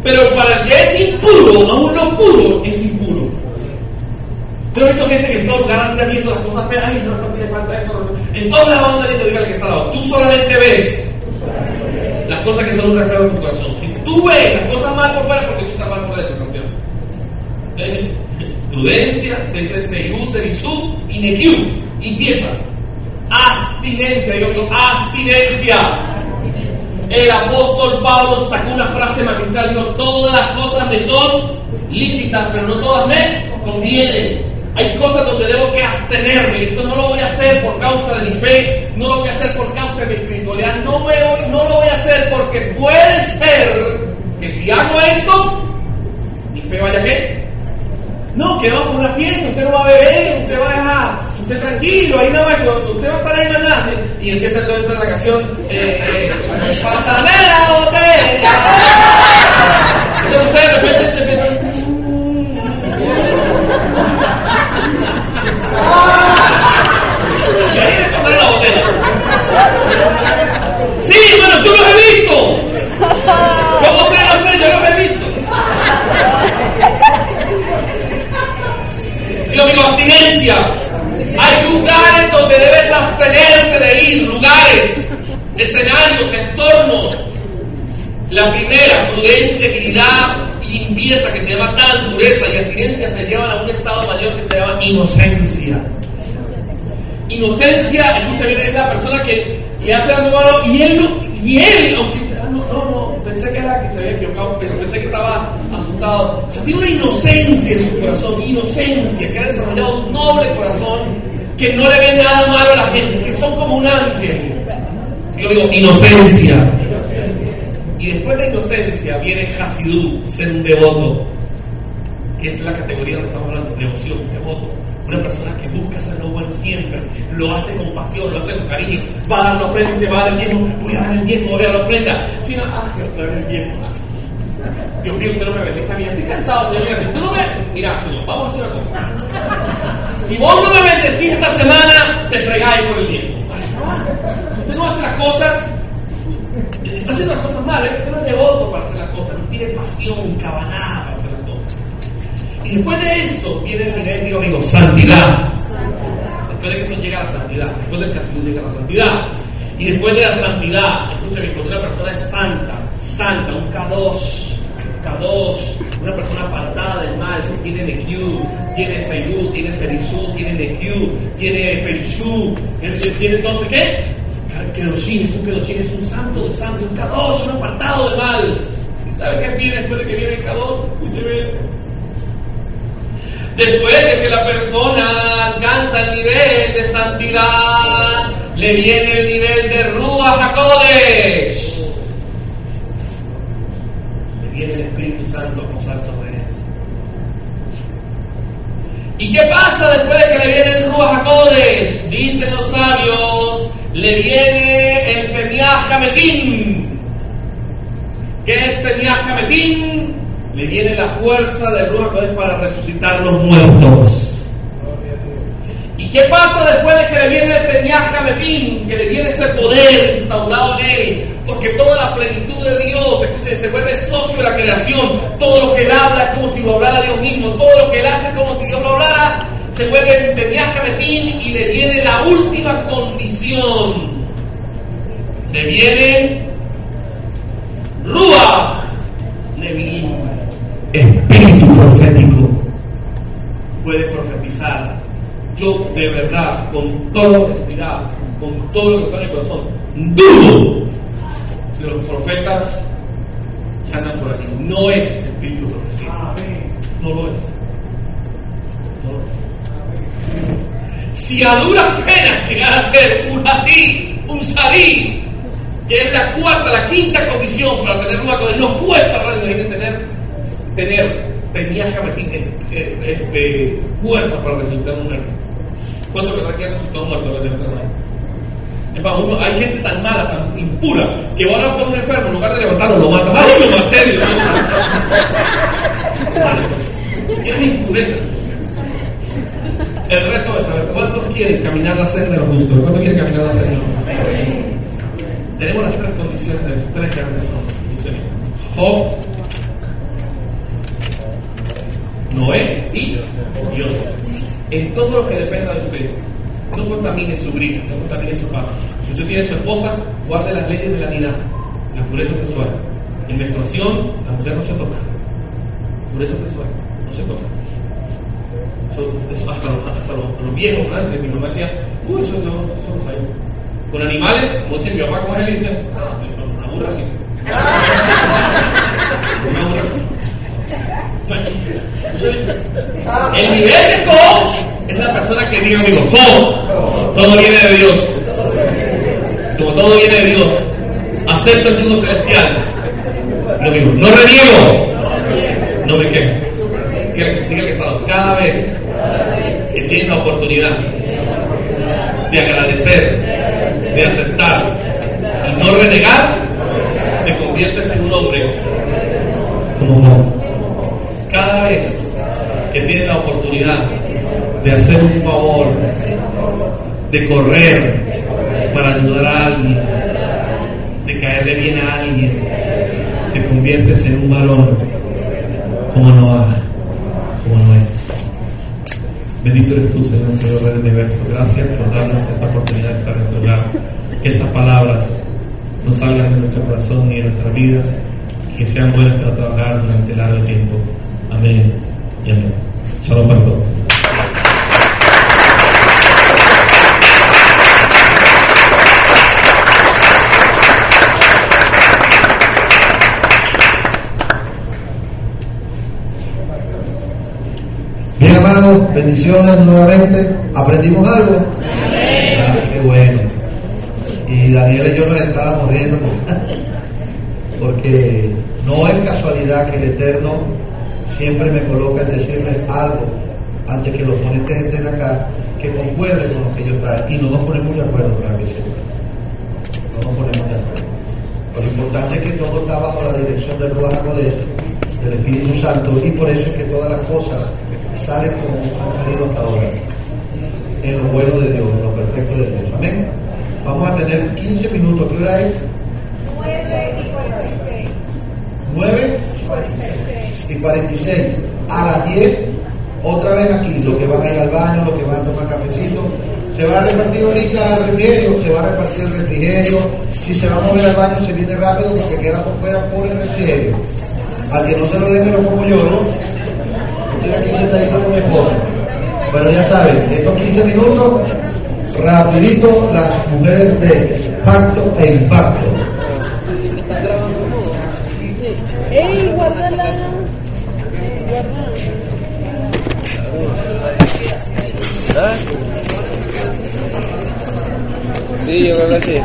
pero para el que es impuro, aún lo puro es impuro. Yo he visto gente que en todo viendo las cosas feas, ay, no, no tiene falta esto. En todas las bandas viendo, diga que está al lado. Tú solamente ves las cosas que son un reflejo de tu corazón. Si tú ves las cosas mal por fuera, porque tú estás mal por dentro, campeón. Eh, prudencia, Serisú y Nekiu, limpieza. Abstinencia, digo yo, abstinencia. El apóstol Pablo sacó una frase magistral, dijo, todas las cosas me son lícitas, pero no todas me convienen. Hay cosas donde debo que abstenerme. Esto no lo voy a hacer por causa de mi fe, no lo voy a hacer por causa de mi espiritualidad, no, me voy, no lo voy a hacer porque puede ser que si hago esto, mi fe vaya a qué? No, que vamos por una fiesta, usted no va a beber, usted va a dejar, usted tranquilo, ahí no va, usted va a estar ahí nada. Y empieza entonces la canción, eh, eh, pásame la botella. Entonces usted de repente se empieza. Y ahí le la botella. Sí, bueno, yo los he visto. ¿Cómo sé? No sé, yo los he visto. Digo abstinencia. Hay lugares donde debes abstenerte de ir, lugares, escenarios, entornos. La primera, prudencia, y limpieza, que se llama tal dureza y abstinencia, te llevan a un estado mayor que se llama inocencia. Inocencia, escucha bien, es la persona que le hace algo malo y él, y él, aunque no, no, pensé que era que se había equivocado, pensé que estaba asustado. O sea, tiene una inocencia en su corazón, inocencia, que ha desarrollado un noble corazón, que no le ve nada malo a la gente, que son como un ángel. Yo digo, inocencia. Y después de inocencia viene Hasidú, ser un devoto. Que es la categoría donde estamos hablando, devoción, devoto. Una persona que busca hacer lo bueno siempre, lo hace con pasión, lo hace con cariño, va a dar la ofrenda y se va a dar el diezmo, voy a dar el diezmo, voy a dar la ofrenda. Si no, ah, quiero dar el diezmo. Dios mío, usted no me bendice a mí, estoy cansado, Señor. Si tú no me. Mira, Señor, vamos a hacer una cosa. Si vos no me bendecís esta semana, te fregáis por el diezmo. Usted no hace las cosas, está haciendo las cosas mal, ¿eh? usted no es devoto para hacer las cosas, no tiene pasión, cabanada Y después de esto viene el digo, amigo, santidad. Después de que eso llega a la santidad, después del castigo llega a la santidad. Y después de la santidad, escúchame, cuando una persona es santa, santa, un K2, K2, una persona apartada del mal, que tiene Nekiu, tiene Seyu, tiene Serizú, tiene Nekiu, tiene Perishú, tiene entonces qué? Kedoshim, es un Kedoshim, es un santo de santos, un K2, un apartado del mal. ¿Y sabe qué viene después de que viene el K2? Escúcheme. Después de que la persona alcanza el nivel de santidad, le viene el nivel de Ruach HaKodesh. Le viene el Espíritu Santo a posar sobre él. ¿Y qué pasa después de que le viene el Ruach HaKodesh? Dicen los sabios, le viene el Peniach Hametim. ¿Qué es Peniach Hametim? Le viene la fuerza de Ruach para resucitar los muertos. ¿Y qué pasa después de que le viene Peñaja Mepín, que le viene ese poder instaurado en él? Porque toda la plenitud de Dios escuche, se vuelve socio de la creación. Todo lo que él habla es como si lo hablara Dios mismo. Todo lo que él hace es como si Dios lo hablara. Se vuelve el Peñaja Mepín y le viene la última condición. Le viene Rúa espíritu profético. Puede profetizar yo de verdad, con toda honestidad, con todo lo que está en el corazón, dudo de los profetas que andan por aquí. No es espíritu profético. No lo es. No lo es. Si a duras penas llegara a ser un así, un sarí, que es la cuarta, la quinta condición para tener una cosa, no cuesta realmente tener, tener tenías que este, fuerza para resucitar un muerto. ¿Cuánto que requiere resucitar un muerto? Para uno, hay gente tan mala, tan impura, que van a por un enfermo, en lugar de levantarlo, lo matan. ¡Ay, lo maté! *laughs* Es impureza. El reto es saber cuántos quieren caminar la senda de los justos, cuántos quieren caminar la senda Tenemos las tres condiciones de los tres grandes hombres. Job, Noé y Dios. En todo lo que dependa de usted, no contamine su brillo, no contamine su paz. Si usted tiene su esposa, guarde las leyes de la vida, la pureza sexual. En menstruación, la mujer no se toca. Pureza sexual, no se toca. Eso, hasta, hasta los, viejos antes, mi mamá decía, uy, eso, no, eso no sabía. Con animales, como dice mi papá, como él dice, ah, una burra sí. una *laughs* burra el nivel de coach es la persona que diga, amigo, todo, viene de Dios. Como todo viene de Dios, acepto el mundo celestial. Lo mismo, no reniego, no me quejo. Diga que cada vez que tienes la oportunidad de agradecer, de aceptar y no renegar, te conviertes en un hombre como cada vez que tienes la oportunidad de hacer un favor, de correr para ayudar a alguien, de caerle bien a alguien, te conviertes en un varón como Noah, como Noé. Bendito eres tú, Señor, Señor del universo. Gracias por darnos esta oportunidad de estar en tu lugar. Que estas palabras no salgan de nuestro corazón ni de nuestras vidas, que sean buenas para trabajar durante largo tiempo. Amén y amén. Shalom para todos. Bien, hermanos, bendiciones nuevamente. ¿Aprendimos algo? Ah, qué bueno. Y Daniel y yo nos estábamos riendo *laughs* porque no es casualidad que el Eterno siempre me coloca en decirles algo antes que los ponentes estén acá que concuerden con lo que yo traigo y no nos ponemos de acuerdo para que sepa. No nos ponemos de acuerdo. Lo importante es que todo está bajo la dirección del Ruach del Espíritu Santo, y por eso es que todas las cosas salen como han salido hasta ahora, en lo bueno de Dios, en lo perfecto de Dios. Amén. Vamos a tener 15 minutos. ¿Qué hora es? 9 y 46. 9 y 46. A las 10, otra vez aquí, los que van a ir al baño, los que van a tomar cafecito. Se va a repartir ahorita el refrigerio, se va a repartir el refrigerio. Si se va a mover al baño, se viene rápido porque queda por fuera por el refrigerio. Al que no se lo den, lo como yo, ¿no? Estoy aquí sentadito con mi esposa. Bueno, ya saben, estos 15 minutos, rapidito, las mujeres de pacto e impacto. ¡Ey, guárdala! ¿Ah? Sí, yo creo que sí.